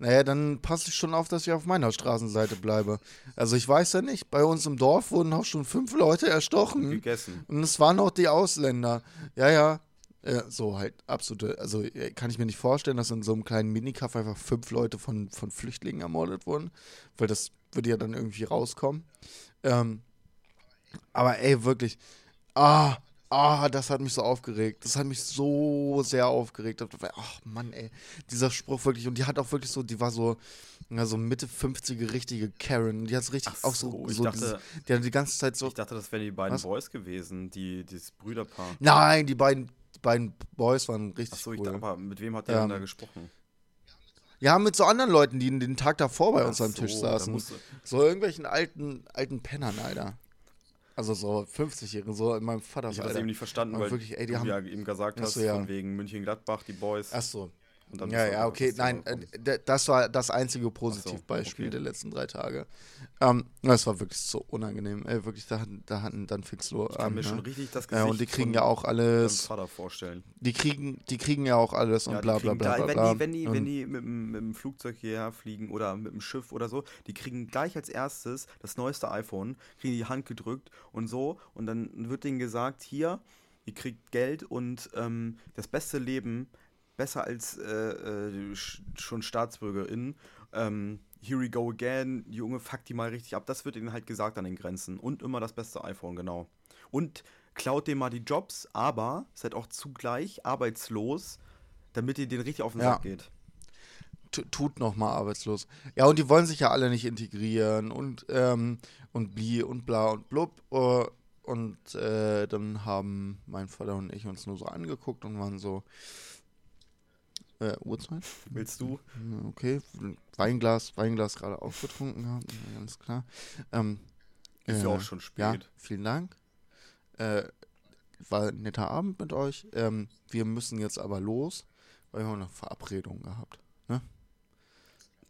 C: naja, dann passe ich schon auf, dass ich auf meiner Straßenseite bleibe. Also ich weiß ja nicht, bei uns im Dorf wurden auch schon fünf Leute erstochen.
B: gegessen.
C: Und es waren auch die Ausländer. Ja, ja. Äh, so halt absolute, also äh, kann ich mir nicht vorstellen, dass in so einem kleinen Minikaff einfach fünf Leute von, von Flüchtlingen ermordet wurden, weil das würde ja dann irgendwie rauskommen. Ähm, aber ey, wirklich, ah, ah, das hat mich so aufgeregt. Das hat mich so sehr aufgeregt. Ach Mann, ey, dieser Spruch wirklich, und die hat auch wirklich so, die war so, ja, so Mitte 50er richtige Karen. Die hat es richtig
B: Ach
C: auch so,
B: so,
C: so
B: dachte-
C: dieses, die hat die ganze Zeit so,
B: Ich dachte, das wären die beiden
C: Was?
B: Boys gewesen, die, dieses Brüderpaar.
C: Nein, die beiden, die beiden Boys waren richtig
B: Achso, ich
C: cool.
B: dachte, aber mit wem hat der denn da
C: Ähm,
B: gesprochen?
C: Ja, mit so anderen Leuten, die den Tag davor bei
B: Ach
C: uns am Tisch
B: so,
C: saßen. So irgendwelchen alten, alten Pennern, Alter. Also so 50-Jährigen, so in meinem Vaters
B: Ich habe das eben nicht verstanden, weil
C: wirklich, ey, die
B: du
C: haben-
B: ja eben gesagt hast,
C: so, ja.
B: von wegen München-Gladbach, die Boys.
C: Ach so. Ja, ja, okay. Nein, äh, das war das einzige Positivbeispiel
B: okay.
C: der letzten drei Tage. Ähm, das war wirklich so unangenehm. Ey, wirklich, da hatten, da hatten dann Fixlo
B: ich kann
C: an.
B: mir schon
C: ne?
B: richtig das
C: Ja,
B: Gesicht
C: und die kriegen ja auch alles,
B: Vater vorstellen.
C: die kriegen, die kriegen ja auch alles und
B: Ja,
C: bla bla bla bla. bla.
B: Wenn die, wenn die, wenn die mit, dem- mit dem Flugzeug hierher fliegen oder mit dem Schiff oder so, die kriegen gleich als erstes das neueste iPhone, kriegen die Hand gedrückt und so und dann wird denen gesagt, hier, ihr kriegt Geld und ähm, das beste Leben, besser als äh, äh, sch- schon StaatsbürgerInnen, ähm, here we go again, Junge, fuck die mal richtig ab. Das wird ihnen halt gesagt an den Grenzen. Und immer das beste iPhone, genau. Und klaut dem mal die Jobs, aber seid auch zugleich arbeitslos, damit ihr den richtig auf den
C: Ja.
B: Sack geht.
C: tu- tut nochmal arbeitslos. Ja, und die wollen sich ja alle nicht integrieren und, ähm, und bli und bla und blub. äh, Und äh, dann haben mein Vater und ich uns nur so angeguckt und waren so, äh, Uhrzeit?
B: Willst du?
C: Ja, Okay, Weinglas, Weinglas gerade aufgetrunken gehabt, ja, ganz klar. Ähm,
B: Ist ja
C: äh,
B: auch schon
C: Ja,
B: spät.
C: vielen Dank. Äh, war ein netter Abend mit euch. Ähm, wir müssen jetzt aber los, weil wir haben eine Verabredung gehabt. Ne?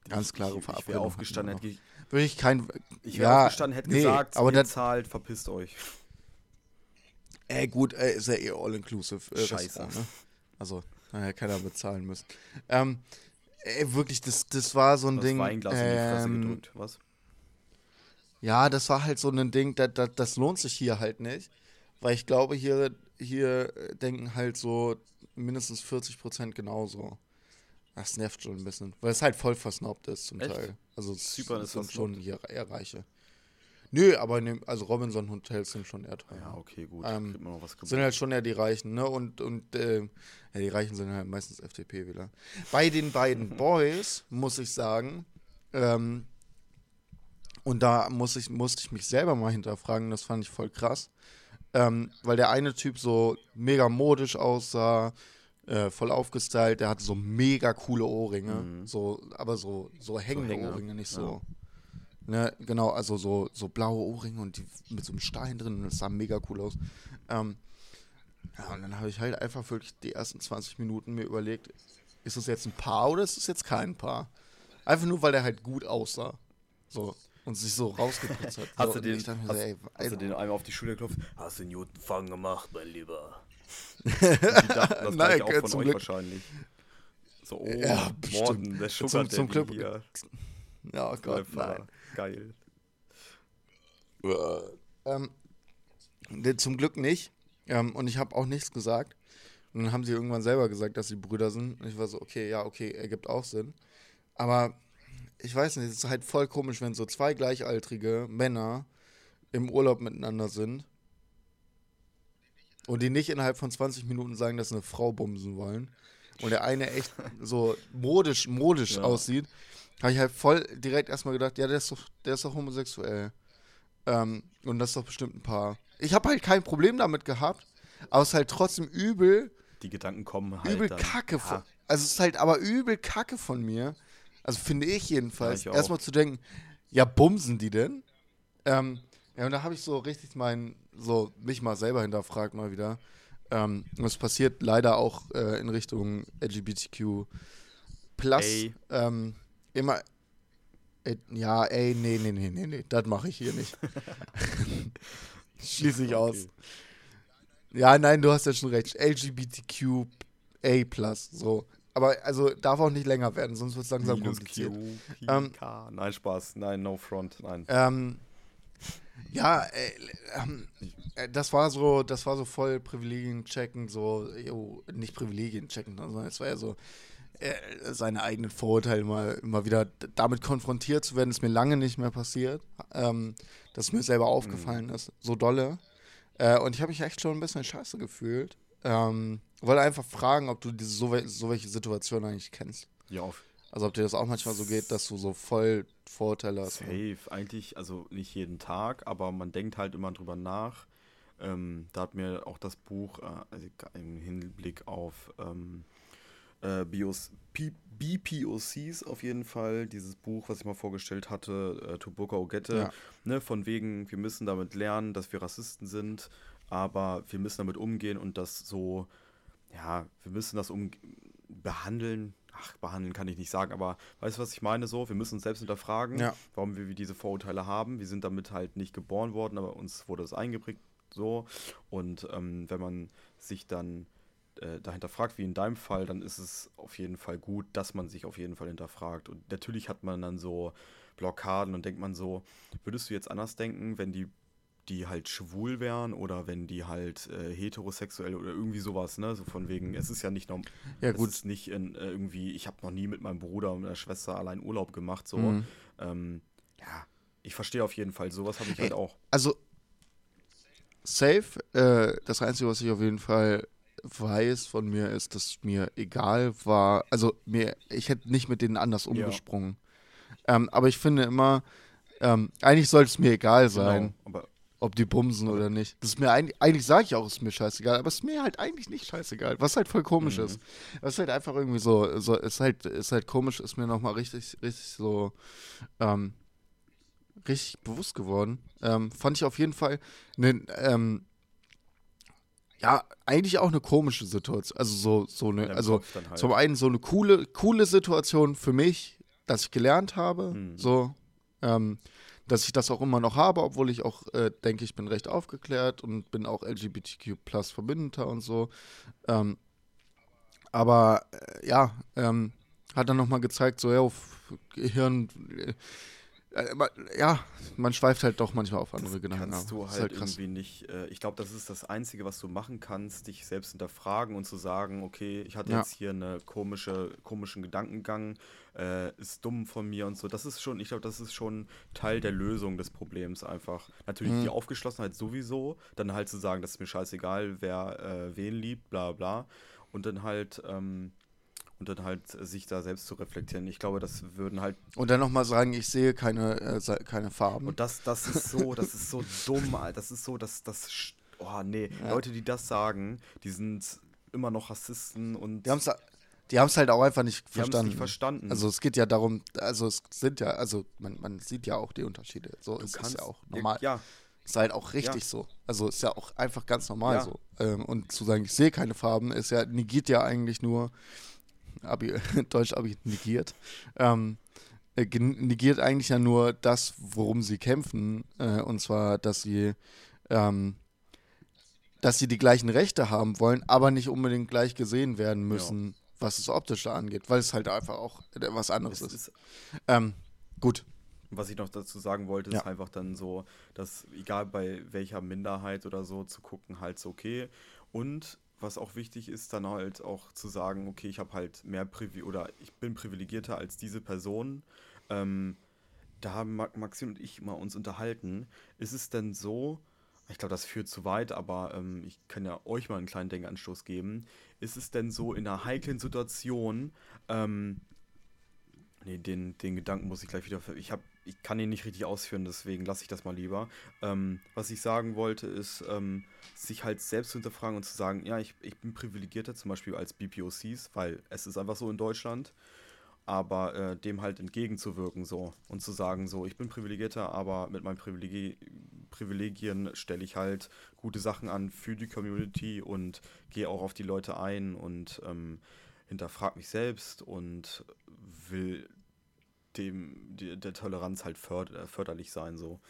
C: Ganz
B: Ich-
C: klare
B: ich, ich
C: Verabredung
B: wäre aufgestanden, hätte
C: Wirklich kein.
B: ich wäre
C: ja,
B: aufgestanden, hätte
C: nee,
B: gesagt,
C: aber
B: ihr zahlt, verpisst euch.
C: ey, gut, ey, ist ja eh all-inclusive. Äh,
B: Scheiße.
C: Restaurant, ne? Also, naja, keiner bezahlen müssen. Ähm, ey, wirklich, das, das war so ein
B: Das
C: Ding.
B: Weinglas in die Fresse
C: ähm,
B: gedrückt. Was?
C: Ja, das war halt so ein Ding, das, das, das lohnt sich hier halt nicht. Weil ich glaube, hier, hier denken halt so mindestens 40% genauso. Das nervt schon ein bisschen. Weil es halt voll versnobbt ist zum
B: Echt?
C: Teil. Also es
B: Zypern ist
C: schon hier eher Reiche. Nö, aber in dem, also Robinson Hotels sind schon eher teuer.
B: Ja, okay, gut.
C: Ähm, Sind halt schon eher die Reichen, ne? Und, und äh, ja, die Reichen sind halt meistens FDP-Wähler. Bei den beiden (laughs) Boys muss ich sagen, ähm, und da muss ich, musste ich mich selber mal hinterfragen, das fand ich voll krass. Ähm, weil der eine Typ so mega modisch aussah, äh, voll aufgestylt, der hatte so mega coole Ohrringe,
B: Mhm.
C: so, aber so, so hängende
B: Hänge,
C: Ohrringe, nicht
B: ja.
C: so. Ne, genau, also so, so blaue Ohrringe und die mit so einem Stein drin, das sah mega cool aus. Ähm, ja, und dann habe ich halt einfach wirklich die ersten 20 Minuten mir überlegt, ist es jetzt ein Paar oder ist es jetzt kein Paar? Einfach nur, weil der halt gut aussah. So. Und sich so rausgeputzt hat. (laughs)
B: Hast
C: so,
B: du den, hast,
C: so, ey,
B: hast du den einmal auf die Schulter geklopft?
A: Hast du einen guten Fang gemacht, mein Lieber. (laughs)
B: Die dachten das
C: Nein,
B: auch von euch
C: Glück.
B: wahrscheinlich. So, oh,
C: Ja.
B: Morten, der Sugar
C: Zum- zum Glück-
B: hier. (laughs)
C: Ja, oh Gott, nein.
B: Geil.
C: Ähm, nee, zum Glück nicht. Ähm, und ich habe auch nichts gesagt. Und dann haben sie irgendwann selber gesagt, dass sie Brüder sind. Und ich war so, okay, ja, okay, ergibt auch Sinn. Aber ich weiß nicht, es ist halt voll komisch, wenn so zwei gleichaltrige Männer im Urlaub miteinander sind und die nicht innerhalb von 20 Minuten sagen, dass sie eine Frau bumsen wollen. Und der eine echt so modisch, modisch
B: Ja.
C: aussieht, habe ich halt voll direkt erstmal gedacht, ja, der ist doch, der ist doch homosexuell. Ähm, und das ist doch bestimmt ein Paar. Ich habe halt kein Problem damit gehabt, aber es ist halt trotzdem übel,
B: Die Gedanken kommen halt
C: übel
B: dann.
C: kacke
B: Ja,
C: von. Also es ist halt aber übel kacke von mir. Also finde ich jedenfalls.
B: Ja.
C: Erstmal zu denken, ja, bumsen die denn? Ähm, ja, und da habe ich so richtig mein, so mich mal selber hinterfragt mal wieder. Ähm, und es passiert leider auch äh, in Richtung LGBTQ plus. Ähm, immer. Äh, ja, ey, nee, nee, nee, nee, nee, das mache ich hier nicht. (laughs) Schließe ich aus. Ja, nein, du hast ja schon recht. LGBTQA+, so. Aber also darf auch nicht länger werden, sonst wird es langsam
B: Minus
C: kompliziert.
B: Q, P,
C: Ähm.
B: Nein, Spaß. Nein, no front. Nein.
C: Ähm, ja, äh, ähm, äh, das war so, das war so voll Privilegien checken, so, jo, nicht Privilegien checken, sondern es war ja so, seine eigenen Vorurteile mal, immer wieder damit konfrontiert zu werden, ist mir lange nicht mehr passiert, ähm, dass mir selber aufgefallen ist, so dolle. Äh, und ich habe mich echt schon ein bisschen scheiße gefühlt. Ähm, wollte einfach fragen, ob du diese, so, so welche Situationen eigentlich kennst.
B: Ja, auf
C: Also ob dir das auch manchmal so geht, dass du so voll Vorurteile hast.
B: Safe, eigentlich, also nicht jeden Tag, aber man denkt halt immer drüber nach. Ähm, da hat mir auch das Buch äh, also im Hinblick auf ähm, äh, Bios, Pi, BPOCs auf jeden Fall, dieses Buch, was ich mal vorgestellt hatte, äh, Tubuka Ogette,
C: Ja.
B: ne, von wegen, wir müssen damit lernen, dass wir Rassisten sind, aber wir müssen damit umgehen und das so, ja, wir müssen das um behandeln. Ach, behandeln kann ich nicht sagen, aber weißt du, was ich meine so? Wir müssen uns selbst hinterfragen,
C: Ja.
B: warum wir diese Vorurteile haben. Wir sind damit halt nicht geboren worden, aber uns wurde das eingeprägt so. Und ähm, wenn man sich dann äh, dahinter fragt, wie in deinem Fall, dann ist es auf jeden Fall gut, dass man sich auf jeden Fall hinterfragt. Und natürlich hat man dann so Blockaden und denkt man so, würdest du jetzt anders denken, wenn die die halt schwul wären oder wenn die halt äh, heterosexuell oder irgendwie sowas, ne? So von wegen, es ist ja nicht norm
C: Ja,
B: es
C: gut.
B: ist nicht in, äh, irgendwie, ich habe noch nie mit meinem Bruder und meiner Schwester allein Urlaub gemacht, so.
C: Mhm.
B: Ähm, ja, ich verstehe auf jeden Fall, sowas habe ich halt auch.
C: Also, safe. Äh, das Einzige, was ich auf jeden Fall weiß von mir, ist, dass mir egal war. Also, mir, ich hätte nicht mit denen anders umgesprungen. Ähm, aber ich finde immer, ähm, eigentlich sollte es mir egal sein,
B: Genau,
C: ob die bumsen oder nicht. Das ist mir eigentlich, eigentlich sage ich auch, es ist mir scheißegal, aber es ist mir halt eigentlich nicht scheißegal, was halt voll komisch
B: Mhm.
C: ist. Was halt einfach irgendwie so, so ist halt, ist halt komisch, ist mir nochmal richtig, richtig so, ähm, richtig bewusst geworden. Ähm, fand ich auf jeden Fall eine, ähm, ja, eigentlich auch eine komische Situation. Also so, so
B: in
C: eine, also
B: halt.
C: zum einen so eine coole, coole Situation für mich, dass ich gelernt habe,
B: Mhm.
C: so, ähm, dass ich das auch immer noch habe, obwohl ich auch äh, denke, ich bin recht aufgeklärt und bin auch LGBTQ plus Verbündeter und so. Ähm, aber äh, ja, ähm, hat dann nochmal gezeigt, so ja, auf Gehirn, äh, ja, man schweift halt doch manchmal auf andere
B: das
C: Gedanken.
B: kannst du
C: Ist
B: halt, irgendwie nicht. Äh, ich glaube, das ist das Einzige, was du machen kannst, dich selbst hinterfragen und zu sagen, okay, ich hatte
C: Ja.
B: jetzt hier eine komische, komischen Gedankengang, äh, ist dumm von mir und so. Das ist schon, ich glaube, das ist schon Teil der Lösung des Problems einfach. Natürlich
C: Mhm.
B: die Aufgeschlossenheit sowieso, dann halt zu sagen, das ist mir scheißegal, wer äh, wen liebt, bla bla. Und dann halt, ähm, und dann halt sich da selbst zu reflektieren. Ich glaube, das würden halt
C: Und dann nochmal sagen, ich sehe keine, äh, keine Farben.
B: und das, das ist so, das ist so dumm, Alter. Das ist so, das, das, oh nee,
C: Ja.
B: Leute, die das sagen, die sind immer noch Rassisten und
C: Die haben es die haben's halt auch einfach nicht
B: die haben's
C: verstanden.
B: nicht verstanden.
C: Also es geht ja darum, also es sind ja, also man, man sieht ja auch die Unterschiede. So
B: du
C: ist es
B: kannst
C: ja auch normal.
B: Ja,
C: Ist halt auch richtig
B: Ja.
C: so. Also ist ja auch einfach ganz normal
B: Ja.
C: so. Ähm, und zu sagen, ich sehe keine Farben, ist ja, negiert ja eigentlich nur, Abi, (laughs) Deutsch Abi negiert, ähm, äh, negiert eigentlich ja nur das, worum sie kämpfen. Äh, und zwar, dass sie, ähm, dass sie die gleichen Rechte haben wollen, aber nicht unbedingt gleich gesehen werden müssen, was das Optische angeht, weil es halt einfach auch äh, was anderes
B: es
C: ist.
B: ist,
C: Ähm, gut.
B: was ich noch dazu sagen wollte, ist
C: Ja.
B: einfach dann so, dass egal bei welcher Minderheit oder so zu gucken, halt so okay. Und was auch wichtig ist, dann halt auch zu sagen, okay, ich habe halt mehr Privi oder ich bin privilegierter als diese Person. Ähm, da haben Ma- Maxi und ich mal uns unterhalten. Ist es denn so, ich glaube, das führt zu weit, aber ähm, ich kann ja euch mal einen kleinen Denkanstoß geben. Ist es denn so in einer heiklen Situation, ähm, nee, den, den Gedanken muss ich gleich wieder, ich habe, ich kann ihn nicht richtig ausführen, deswegen lasse ich das mal lieber. Ähm, was ich sagen wollte, ist, ähm, sich halt selbst zu hinterfragen und zu sagen, ja, ich, ich bin privilegierter, zum Beispiel als BPOCs, weil es ist einfach so in Deutschland aber äh, dem halt entgegenzuwirken so und zu sagen so, ich bin privilegierter, aber mit meinen Privilegi Privilegien stelle ich halt gute Sachen an für die Community und gehe auch auf die Leute ein und ähm, hinterfrag mich selbst und will dem der Toleranz halt förd äh, förderlich sein so.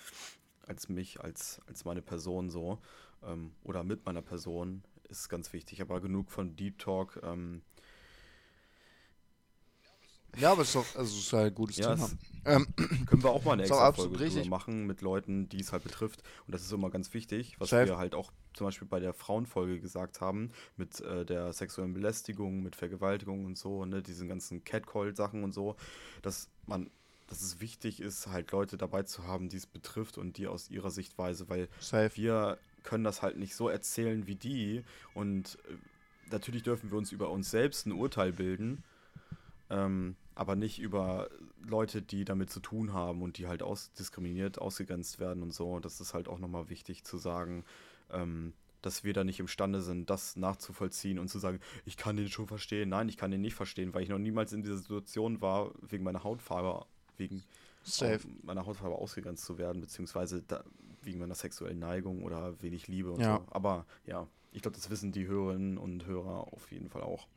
B: Als mich als als meine Person so. Ähm, oder mit meiner Person ist ganz wichtig. Aber genug von Deep Talk ähm,
C: Ja, aber es ist doch, also es ist halt ein gutes
B: Ja,
C: Thema. Ähm,
B: Können wir auch mal eine (clears throat) extra Folge machen mit Leuten, die es halt betrifft. Und das ist immer ganz wichtig, was
C: Safe.
B: wir halt auch zum Beispiel bei der Frauenfolge gesagt haben, mit äh, der sexuellen Belästigung, mit Vergewaltigung und so, ne, diesen ganzen Catcall-Sachen und so, dass man, dass es wichtig ist, halt Leute dabei zu haben, die es betrifft und die aus ihrer Sichtweise, weil
C: safe.
B: wir können das halt nicht so erzählen wie die und äh, natürlich dürfen wir uns über uns selbst ein Urteil bilden, ähm, aber nicht über Leute, die damit zu tun haben und die halt ausdiskriminiert, ausgegrenzt werden und so. Das ist halt auch nochmal wichtig zu sagen. Ähm, dass wir da nicht imstande sind, das nachzuvollziehen und zu sagen, ich kann den schon verstehen. Nein, ich kann den nicht verstehen, weil ich noch niemals in dieser Situation war, wegen meiner Hautfarbe, wegen
C: Safe.
B: meiner Hautfarbe ausgegrenzt zu werden, beziehungsweise da, wegen meiner sexuellen Neigung oder wenig Liebe und
C: Ja.
B: so. Aber ja, ich glaube, das wissen die Hörerinnen und Hörer auf jeden Fall auch.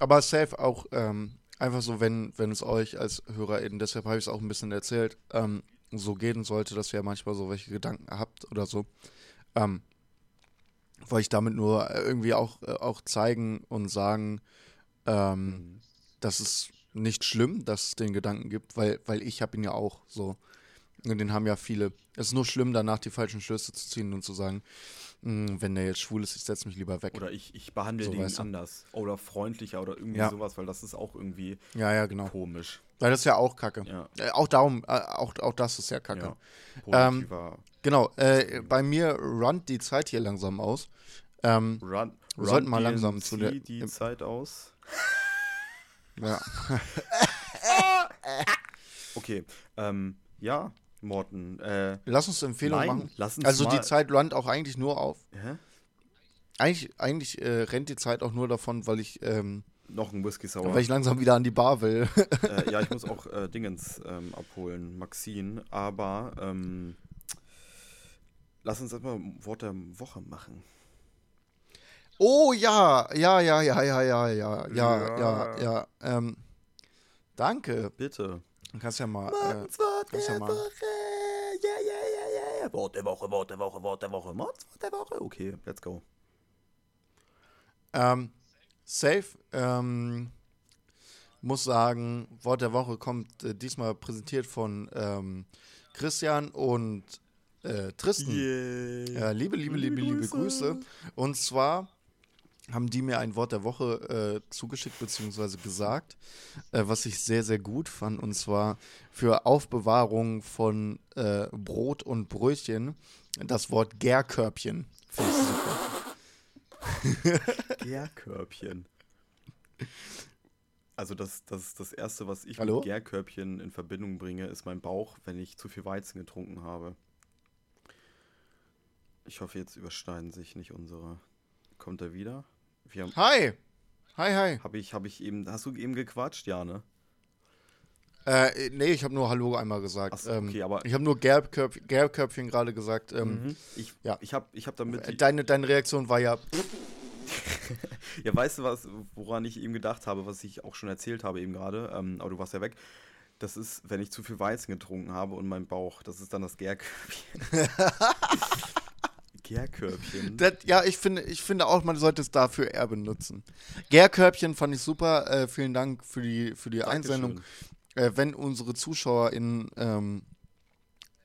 C: Aber safe auch ähm, einfach so, wenn, wenn es euch als HörerInnen, deshalb habe ich es auch ein bisschen erzählt, ähm, so gehen sollte, dass ihr manchmal so welche Gedanken habt oder so. Ähm, wollte ich damit nur irgendwie auch, äh, auch zeigen und sagen,
B: Mhm.
C: das ist nicht schlimm, dass es den Gedanken gibt, weil, weil ich habe ihn ja auch so. Und den haben ja viele. Es ist nur schlimm, danach die falschen Schlüsse zu ziehen und zu sagen, "Hm, wenn der jetzt schwul ist, ich setze mich lieber weg.
B: Oder ich, ich behandle
C: So,
B: den
C: weißt du?
B: anders. Oder freundlicher oder irgendwie
C: Ja.
B: sowas, weil das ist auch irgendwie
C: ja, ja, genau.
B: komisch.
C: Weil das ist ja auch Kacke.
B: Ja.
C: Äh, auch darum, äh, auch, auch das ist ja Kacke.
B: Ja.
C: Ähm, Genau, äh, bei mir runnt die Zeit hier langsam aus. Ähm,
B: Run,
C: wir sollten mal langsam zu der-
B: die Zeit aus.
C: ja. (laughs)
B: Okay, ähm, ja, Morten. Äh,
C: Lass uns eine Empfehlung
B: nein,
C: machen.
B: lass uns
C: Also die Zeit runnt auch eigentlich nur auf.
B: Hä?
C: Eigentlich, eigentlich äh, rennt die Zeit auch nur davon, weil ich, ähm,
B: Noch ein Whisky Sour.
C: weil ich langsam wieder an die Bar will.
B: äh, (laughs) ja, ich muss auch äh, Dingens ähm, abholen, Maxine. Aber ähm, lass uns erstmal Wort der Woche machen.
C: Oh ja, ja, ja, ja, ja, ja, ja, ja,
B: Ja.
C: ja, ja. Ähm, danke.
B: Bitte.
C: Du kannst ja mal. Äh,
A: Morgens Wort
C: kannst ja
A: der
C: mal.
A: Woche. Ja, ja, ja, ja, ja. Wort der Woche, Wort der Woche, Wort der Woche. Morgens Wort der Woche.
B: Okay, let's go.
C: Ähm, safe. Ähm, muss sagen, Wort der Woche kommt äh, diesmal präsentiert von ähm, Christian und äh, Tristan. Ja, liebe, liebe, liebe, liebe Grüße. Und zwar haben die mir ein Wort der Woche äh, zugeschickt bzw. gesagt, äh, was ich sehr, sehr gut fand. Und zwar für Aufbewahrung von äh, Brot und Brötchen das Wort Gärkörbchen. Finde ich super. (laughs)
B: Gärkörbchen. Also das, das, das Erste, was ich
C: Hallo?
B: mit Gärkörbchen in Verbindung bringe, ist mein Bauch, wenn ich zu viel Weizen getrunken habe. Ich hoffe, jetzt überschneiden sich nicht unsere. Kommt er wieder? Wir haben,
C: Hi! Hi, hi.
B: hab ich, hab ich eben, hast du eben gequatscht? Ja, ne?
C: Äh, nee, ich habe nur Hallo einmal gesagt.
B: So,
C: ähm,
B: okay, aber-
C: ich habe nur Gärköpf Gärköpfchen gerade gesagt. Ähm,
B: Ich,
C: ja.
B: ich habe ich hab damit.
C: deine, deine Reaktion war ja, (laughs)
B: Ja, weißt du was, woran ich eben gedacht habe, was ich auch schon erzählt habe eben gerade, ähm, aber du warst ja weg. Das ist, wenn ich zu viel Weizen getrunken habe und mein Bauch, das ist dann das Gärkörbchen. (laughs) Gärkörbchen. (laughs)
C: Das, ja, ich finde, ich finde auch, man sollte es dafür eher benutzen. Gärkörbchen fand ich super. Äh, vielen Dank für die, für die Einsendung. Äh, wenn unsere ZuschauerInnen ähm,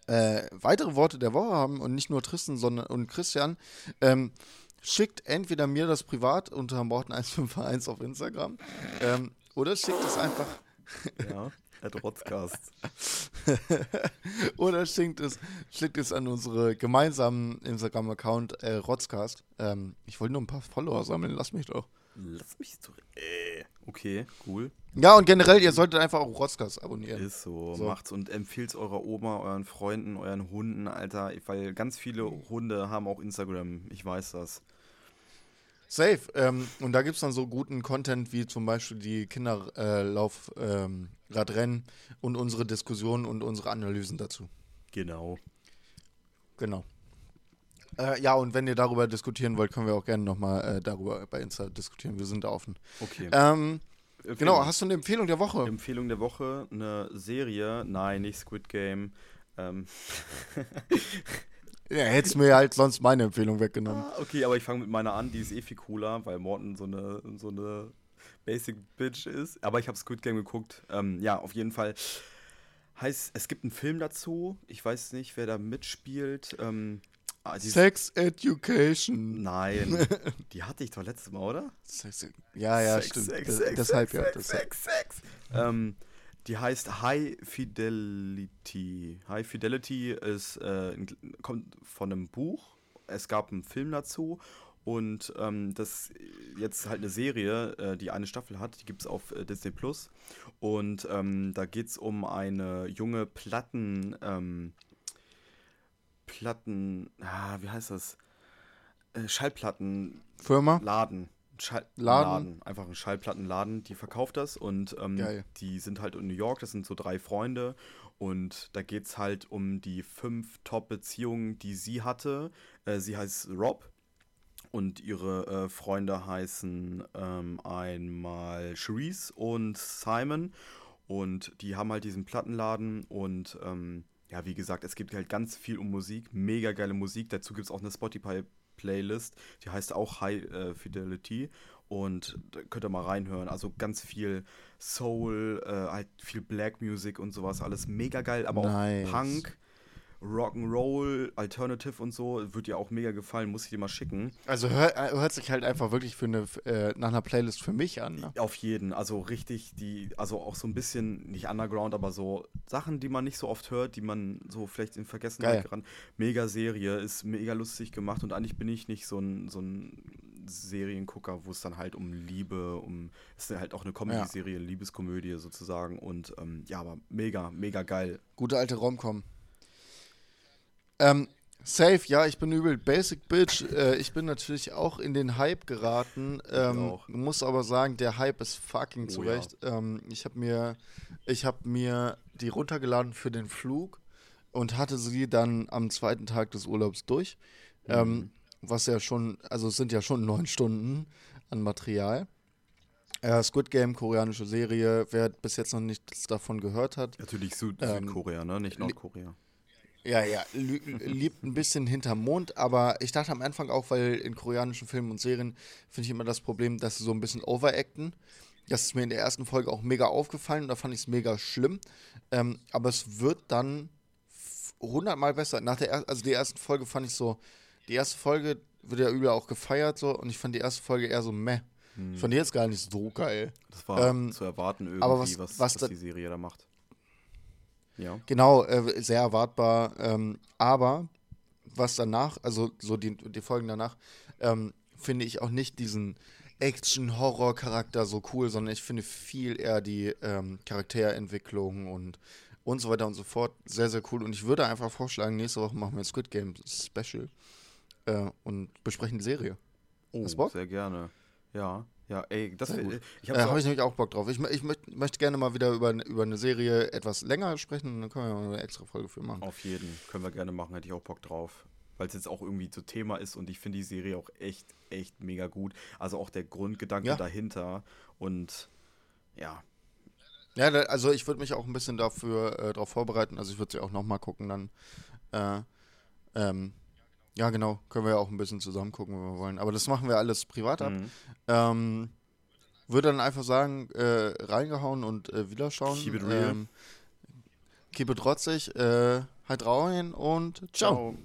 C: äh, weitere Worte der Woche haben und nicht nur Tristan sondern, und Christian, ähm, schickt entweder mir das privat unter Morten151 auf Instagram ähm, oder schickt es einfach
B: Ja, (laughs) at Rotzcast. (laughs)
C: oder schickt es, schickt es an unsere gemeinsamen Instagram-Account äh, Rotzcast. Ähm, ich wollte nur ein paar Follower sammeln, lass mich doch.
B: Lass mich zurück. Äh, okay, cool.
C: Ja, und generell, ihr solltet einfach auch Rotzcast abonnieren.
B: Ist so.
C: So.
B: Macht's und empfiehlt eurer Oma, euren Freunden, euren Hunden, Alter. Weil ganz viele Hunde haben auch Instagram. Ich weiß das.
C: Safe. Ähm, und da gibt es dann so guten Content wie zum Beispiel die Kinderlauf, ähm, Radrennen und unsere Diskussionen und unsere Analysen dazu.
B: Genau.
C: Genau. Äh, ja, und wenn ihr darüber diskutieren wollt, können wir auch gerne nochmal äh, darüber bei Insta diskutieren. Wir sind da offen.
B: Okay.
C: Ähm, genau, hast du eine Empfehlung der Woche?
B: Empfehlung der Woche, eine Serie, nein, nicht Squid Game. Ähm, (laughs)
C: Ja, hättest mir halt sonst meine Empfehlung weggenommen.
B: ah, okay, aber ich fange mit meiner an, die ist eh viel cooler, weil Morten so eine, so eine Basic Bitch ist. Aber ich habe Squid Game geguckt. Ähm, ja, auf jeden Fall. Heißt, es gibt einen Film dazu. Ich weiß nicht, wer da mitspielt. Ähm, ah,
C: Sex Education.
B: Nein, (laughs) die hatte ich doch letztes Mal, oder?
C: Sex, ja, ja,
B: Sex,
C: stimmt.
B: Sex, Sex,
C: deshalb
B: Sex,
C: ja.
B: Sex. Sex, Sex. Ähm, die heißt High Fidelity. High Fidelity ist, äh, kommt von einem Buch. Es gab einen Film dazu. Und ähm, das jetzt halt eine Serie, äh, die eine Staffel hat, die gibt es auf äh, Disney Plus. Und ähm, da geht es um eine junge Platten, ähm, Platten, ah, wie heißt das? äh, Schallplatten
C: Firma?
B: Laden. Schall
C: Laden?
B: Einfach ein Schallplattenladen, die verkauft das und ähm, die sind halt in New York, das sind so drei Freunde und da geht es halt um die fünf Top-Beziehungen, die sie hatte. Äh, sie heißt Rob und ihre äh, Freunde heißen ähm, einmal Cherise und Simon und die haben halt diesen Plattenladen und ähm, ja, wie gesagt, es geht halt ganz viel um Musik, mega geile Musik. Dazu gibt es auch eine Spotify Playlist, die heißt auch High äh, Fidelity und da könnt ihr mal reinhören. Also ganz viel Soul, äh, halt viel Black Music und sowas, alles mega geil, aber
C: Nice.
B: auch Punk, Rock'n'Roll, Alternative und so, wird dir auch mega gefallen, muss ich dir mal schicken.
C: Also hör, äh, hört sich halt einfach wirklich für eine, äh, nach einer Playlist für mich an. Ne?
B: Auf jeden, also richtig, die, also auch so ein bisschen, nicht Underground, aber so Sachen, die man nicht so oft hört, die man so vielleicht in Vergessenheit geraten. Mega Serie, ist mega lustig gemacht und eigentlich bin ich nicht so ein, so ein Seriengucker, wo es dann halt um Liebe, um, ist ja halt auch eine Comedy-Serie, Liebeskomödie sozusagen und ähm, ja, aber mega, mega geil.
C: Gute alte Romcom. Ähm, safe, ja, ich bin übel Basic Bitch. Äh, ich bin natürlich auch in den Hype geraten. Ähm,
B: auch.
C: muss aber sagen, der Hype ist fucking
B: Oh
C: zurecht. Ähm, ich habe mir, ich habe mir die runtergeladen für den Flug und hatte sie dann am zweiten Tag des Urlaubs durch. Ähm, was ja schon, also es sind ja schon neun Stunden an Material. Äh, Squid Game, koreanische Serie. Wer bis jetzt noch nichts davon gehört hat,
B: Natürlich Süd
C: Ähm,
B: Südkorea, ne? Nicht Nordkorea.
C: Ja, ja, liebt ein bisschen hinterm Mond, aber ich dachte am Anfang auch, weil in koreanischen Filmen und Serien finde ich immer das Problem, dass sie so ein bisschen overacten. Das ist mir in der ersten Folge auch mega aufgefallen und da fand ich es mega schlimm. Ähm, aber es wird dann hundertmal besser. Nach der er also die ersten Folge fand ich so, die erste Folge wird ja übel auch gefeiert so und ich fand die erste Folge eher so meh. Ich fand die jetzt gar nicht so geil.
B: Das war
C: ähm,
B: zu erwarten irgendwie,
C: aber
B: was,
C: was-
B: was,
C: was
B: die Serie da macht. Ja.
C: Genau, äh, sehr erwartbar. Ähm, aber was danach, also so die, die Folgen danach, ähm, finde ich auch nicht diesen Action-Horror-Charakter so cool, sondern ich finde viel eher die ähm, Charakterentwicklung und und so weiter und so fort sehr, sehr cool. Und ich würde einfach vorschlagen, nächste Woche machen wir ein Squid Game Special äh, und besprechen die Serie.
B: Oh, sehr gerne. Ja, ja, ey, das
C: gut.
B: ich
C: Äh, Habe
B: auch,
C: ich nämlich auch Bock drauf. Ich, ich möcht, möchte gerne mal wieder über, über eine Serie etwas länger sprechen dann können wir mal eine extra Folge für machen.
B: auf jeden, können wir gerne machen, hätte ich auch Bock drauf. Weil es jetzt auch irgendwie so Thema ist und ich finde die Serie auch echt, echt mega gut. Also auch der Grundgedanke
C: Ja.
B: dahinter und ja,
C: Ja, also ich würde mich auch ein bisschen dafür äh, darauf vorbereiten. Also ich würde sie auch nochmal gucken dann. Äh, ähm, ja, genau. Können wir ja auch ein bisschen zusammen gucken, wenn wir wollen. Aber das machen wir alles privat ab.
B: mhm.
C: Ähm, würde dann einfach sagen, äh, reingehauen und äh, wieder schauen.
B: Keep it real.
C: Ähm, keep it trotzig. Äh, halt rein und ciao.
B: ciao.